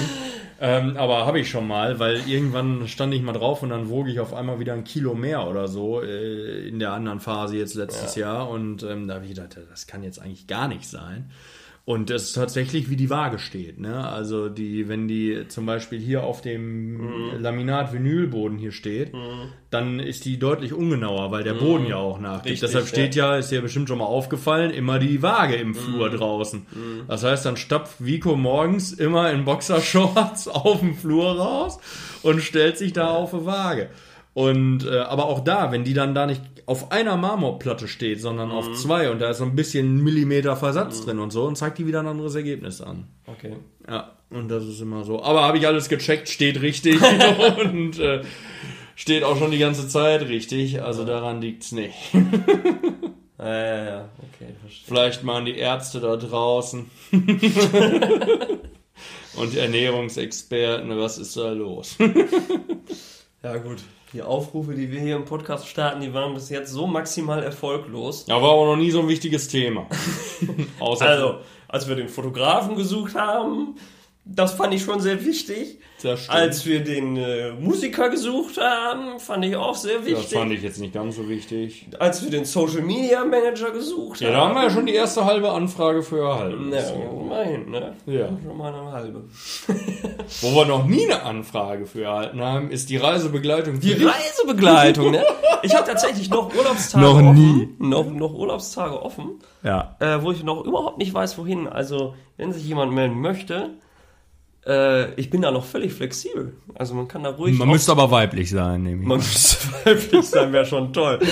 Ähm, aber habe ich schon mal, weil irgendwann stand ich mal drauf und dann wog ich auf einmal wieder ein Kilo mehr oder so äh, in der anderen Phase jetzt letztes Jahr und ähm, da habe ich gedacht, das kann jetzt eigentlich gar nicht sein. Und das ist tatsächlich, wie die Waage steht. Ne? Also die, wenn die zum Beispiel hier auf dem Laminat-Vinylboden hier steht, dann ist die deutlich ungenauer, weil der Boden ja auch nachgibt. Richtig, Deshalb steht ja, ist dir bestimmt schon mal aufgefallen, immer die Waage im Flur draußen. Das heißt, dann stapft Vico morgens immer in Boxershorts auf dem Flur raus und stellt sich da auf eine Waage. Und äh, aber auch da, wenn die dann da nicht auf einer Marmorplatte steht, sondern auf zwei und da ist so ein bisschen Millimeter Versatz drin und so, und zeigt die wieder ein anderes Ergebnis an. Okay. Ja, und das ist immer so. Aber habe ich alles gecheckt, steht richtig und äh, steht auch schon die ganze Zeit richtig. Also daran liegt's nicht. Ja, ja, ja. Okay, verstehe. Vielleicht machen die Ärzte da draußen und Ernährungsexperten, was ist da los? Ja, gut. Die Aufrufe, die wir hier im Podcast starten, die waren bis jetzt so maximal erfolglos. Ja, war aber noch nie so ein wichtiges Thema. Außer Also, als wir den Fotografen gesucht haben, das fand ich schon sehr wichtig. Das. Als wir den äh, Musiker gesucht haben, fand ich auch sehr das wichtig. fand ich jetzt nicht ganz so wichtig. Als wir den Social Media Manager gesucht Ja, haben. da haben wir ja schon die erste halbe Anfrage für erhalten. Ja, immerhin, ne? Ja. Schon mal eine halbe. Wo wir noch nie eine Anfrage für erhalten haben, ist die Reisebegleitung. Die. Reisebegleitung, ne? Ich habe tatsächlich noch Urlaubstage Noch offen. nie. Noch, noch Urlaubstage offen, Ja. äh, wo ich noch überhaupt nicht weiß, wohin. Also, wenn sich jemand melden möchte, äh, ich bin da noch völlig flexibel. Also, man kann da ruhig. Man müsste aber weiblich sein, nämlich. man müsste weiblich sein, wäre schon toll.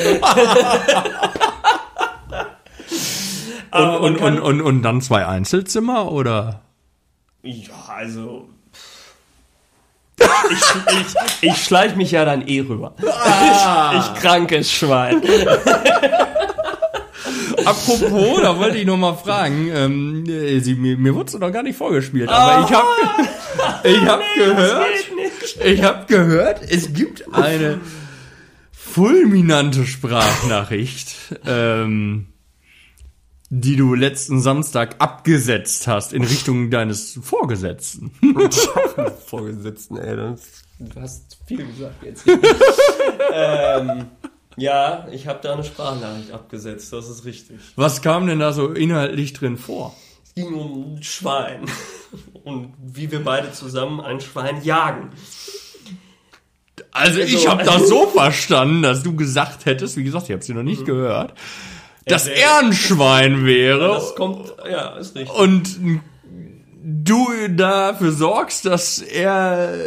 Und, und, und, und, und dann zwei Einzelzimmer oder? Ja, also. Ich, ich, ich schleich mich ja dann eh rüber. Ah. Ich krankes Schwein. Apropos, da wollte ich noch mal fragen. Ähm, äh, sie, mir, mir wurde es noch gar nicht vorgespielt, aber ich habe ich hab gehört, ich habe gehört, es gibt eine fulminante Sprachnachricht, ähm, die du letzten Samstag abgesetzt hast in Richtung deines Vorgesetzten. Vorgesetzten, ey, das, du hast viel gesagt jetzt. ähm, ja, ich habe da eine Sprachnachricht abgesetzt, das ist richtig. Was kam denn da so inhaltlich drin vor? Es ging um ein Schwein und wie wir beide zusammen ein Schwein jagen. Also ich Also- habe das so verstanden, dass du gesagt hättest, wie gesagt, ich habe sie noch nicht gehört, dass er ein Schwein wäre Das kommt, ja, ist richtig. und du dafür sorgst, dass er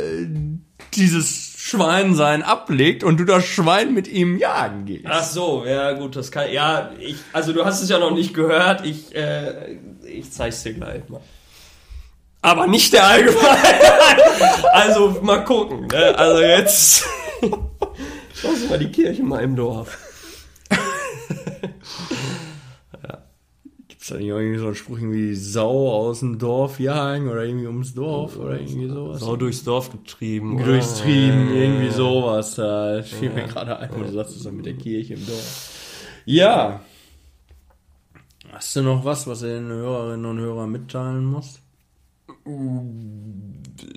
dieses Schweinsein ablegt und du das Schwein mit ihm jagen gehst. Ach so, ja gut, das kann, ja, ich, also du hast es ja noch nicht gehört, ich, äh, ich zeig's dir gleich mal. Aber nicht der Allgemeine. also mal gucken, ne? also jetzt, mal die Kirche mal im Dorf. Gibt's da nicht irgendwie so einen Spruch, irgendwie Sau aus dem Dorf jagen oder irgendwie ums Dorf oder irgendwie sowas? So durchs Dorf getrieben. oder? Durchs Trieben, irgendwie sowas da. Fiel mir gerade ein, wo du sagst, das ist mit der Kirche im Dorf. Ja. Hast du noch was, was du den Hörerinnen und Hörern mitteilen musst?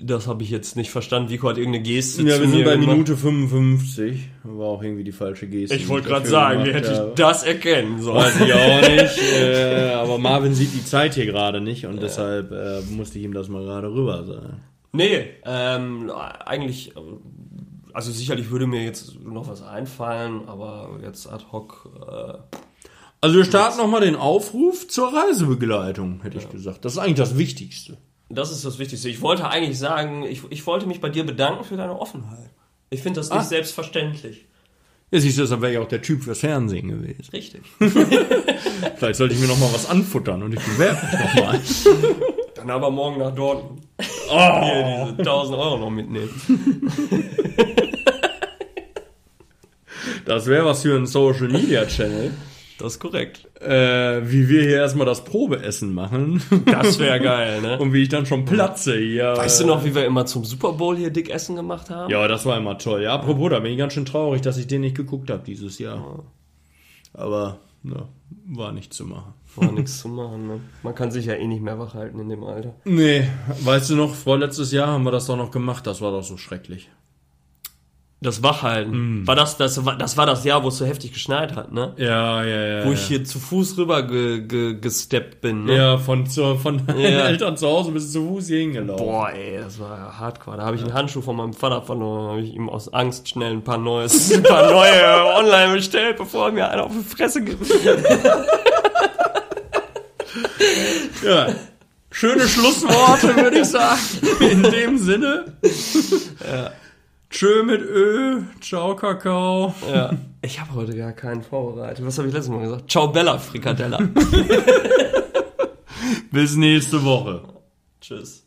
Das habe ich jetzt nicht verstanden. Vico hat irgendeine Geste Ja, wir sind bei gemacht. Minute 55. War auch irgendwie die falsche Geste. Ich wollte gerade sagen, wie hätte habe. ich das erkennen sollen. Weiß ich auch nicht. Äh, aber Marvin sieht die Zeit hier gerade nicht und deshalb äh, musste ich ihm das mal gerade rüber sagen. Nee, ähm, eigentlich also sicherlich würde mir jetzt noch was einfallen, aber jetzt ad hoc. Äh, Also wir starten nochmal den Aufruf zur Reisebegleitung, hätte ich gesagt. Das ist eigentlich das Wichtigste. Das ist das Wichtigste. Ich wollte eigentlich sagen, ich, ich wollte mich bei dir bedanken für deine Offenheit. Ich finde das nicht Ah. selbstverständlich. Ja, siehst du, deshalb wäre ich auch der Typ fürs Fernsehen gewesen. Richtig. Vielleicht sollte ich mir nochmal was anfuttern und ich bewerbe mich nochmal. Dann aber morgen nach Dortmund. Hier diese 1000 Euro noch mitnehmen. Das wäre was für einen Social Media Channel. Das ist korrekt. Äh, wie wir hier erstmal das Probeessen machen. Das wäre geil, ne? Und wie ich dann schon platze hier. Weißt du noch, wie wir immer zum Super Bowl hier dick Essen gemacht haben? Ja, das war immer toll. Ja, apropos, da bin ich ganz schön traurig, dass ich den nicht geguckt habe dieses Jahr. Aber, ja, war nicht zu machen. War nichts zu machen, ne? Man kann sich ja eh nicht mehr wach halten in dem Alter. Nee, weißt du noch, vorletztes Jahr haben wir das doch noch gemacht, das war doch so schrecklich. Das Wachhalten. War das, das, war, das war das Jahr, wo es so heftig geschneit hat, ne? Ja, ja, ja. Wo ja. ich hier zu Fuß rüber ge, ge, gesteppt bin, ne? Ja, von, zu, von Ja. Eltern zu Hause bis zu Fuß hier hingelaufen. Boah, ey, das war hardcore. Da habe ich einen Handschuh von meinem Vater verloren, habe ich ihm aus Angst schnell ein paar neues, ein paar neue online bestellt, bevor er mir einen auf die Fresse gibt. Ja. Schöne Schlussworte, würde ich sagen. In dem Sinne. Tschö mit Ö, ciao Kakao. Ja. Ich habe heute gar keinen vorbereitet. Was habe ich letztes Mal gesagt? Ciao Bella Frikadella. Bis nächste Woche. Tschüss.